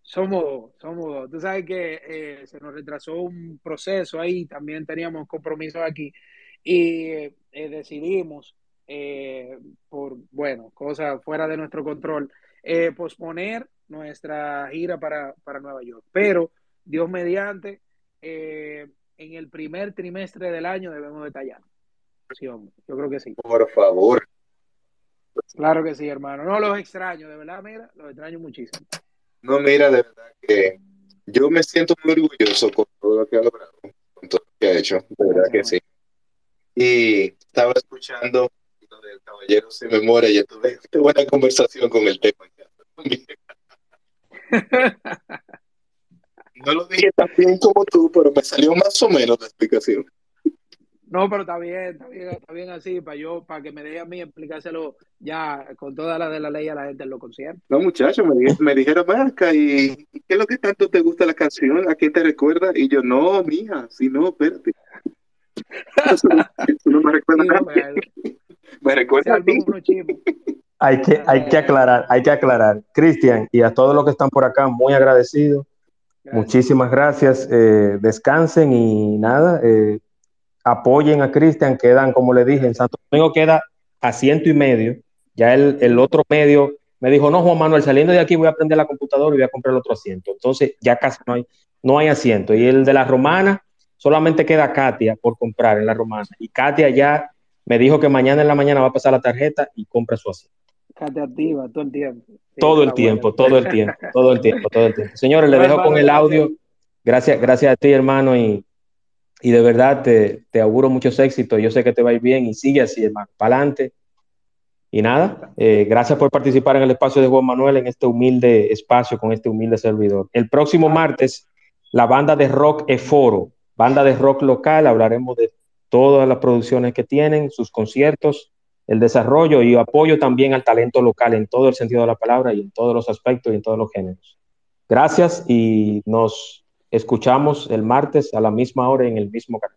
Somos, somos, tú sabes que eh, se nos retrasó un proceso ahí, también teníamos compromisos aquí y eh, decidimos eh, por, bueno, cosas fuera de nuestro control, eh, posponer nuestra gira para, para, Nueva York. Pero, Dios mediante, eh, en el primer trimestre del año debemos detallar. Sí, Yo creo que sí. Por favor. Claro que sí, hermano. No los extraño, de verdad, mira, los extraño muchísimo. No, mira, de verdad que yo me siento muy orgulloso con todo lo que ha logrado, con todo lo que ha hecho, de verdad que sí. Y estaba escuchando del caballero se me muere y tuve buena conversación con el tema. No lo dije tan bien como tú, pero me salió más o menos la explicación. No, pero está bien, está bien, está bien así, para yo, para que me deje a mí explicárselo ya con toda la de la ley a la gente en los conciertos. No, muchachos, me, me dijeron, Marca, ¿y qué es lo que tanto te gusta la canción? ¿A quién te recuerda? Y yo, no, mija, si no, espérate. Eso, no me recuerda nada. Me recuerda Hay que, hay que aclarar, hay que aclarar. Cristian, y a todos los que están por acá, muy agradecido. Muchísimas gracias. Eh, descansen y nada, eh, apoyen a Cristian. Quedan, como le dije, en Santo Domingo queda a ciento y medio. Ya el, el, otro medio me dijo, no, Juan Manuel, saliendo de aquí voy a prender la computadora y voy a comprar el otro asiento. Entonces ya casi no hay, no hay asiento. Y el de la romana, solamente queda Katia por comprar en la romana. Y Katia ya me dijo que mañana en la mañana va a pasar la tarjeta y compra su asiento. activa todo el tiempo. todo el tiempo, todo el tiempo, todo el tiempo, todo el tiempo. Señores, le dejo con el audio. Gracias, gracias a ti, hermano, y, y de verdad te, te, auguro muchos éxitos. Yo sé que te va a ir bien y sigue así, hermano, para adelante. Y nada, eh, gracias por participar en el espacio de Juan Manuel en este humilde espacio con este humilde servidor. El próximo martes, la banda de rock Eforo, banda de rock local, hablaremos de todas las producciones que tienen, sus conciertos, el desarrollo y apoyo también al talento local en todo el sentido de la palabra y en todos los aspectos y en todos los géneros. Gracias y nos escuchamos el martes a la misma hora en el mismo canal.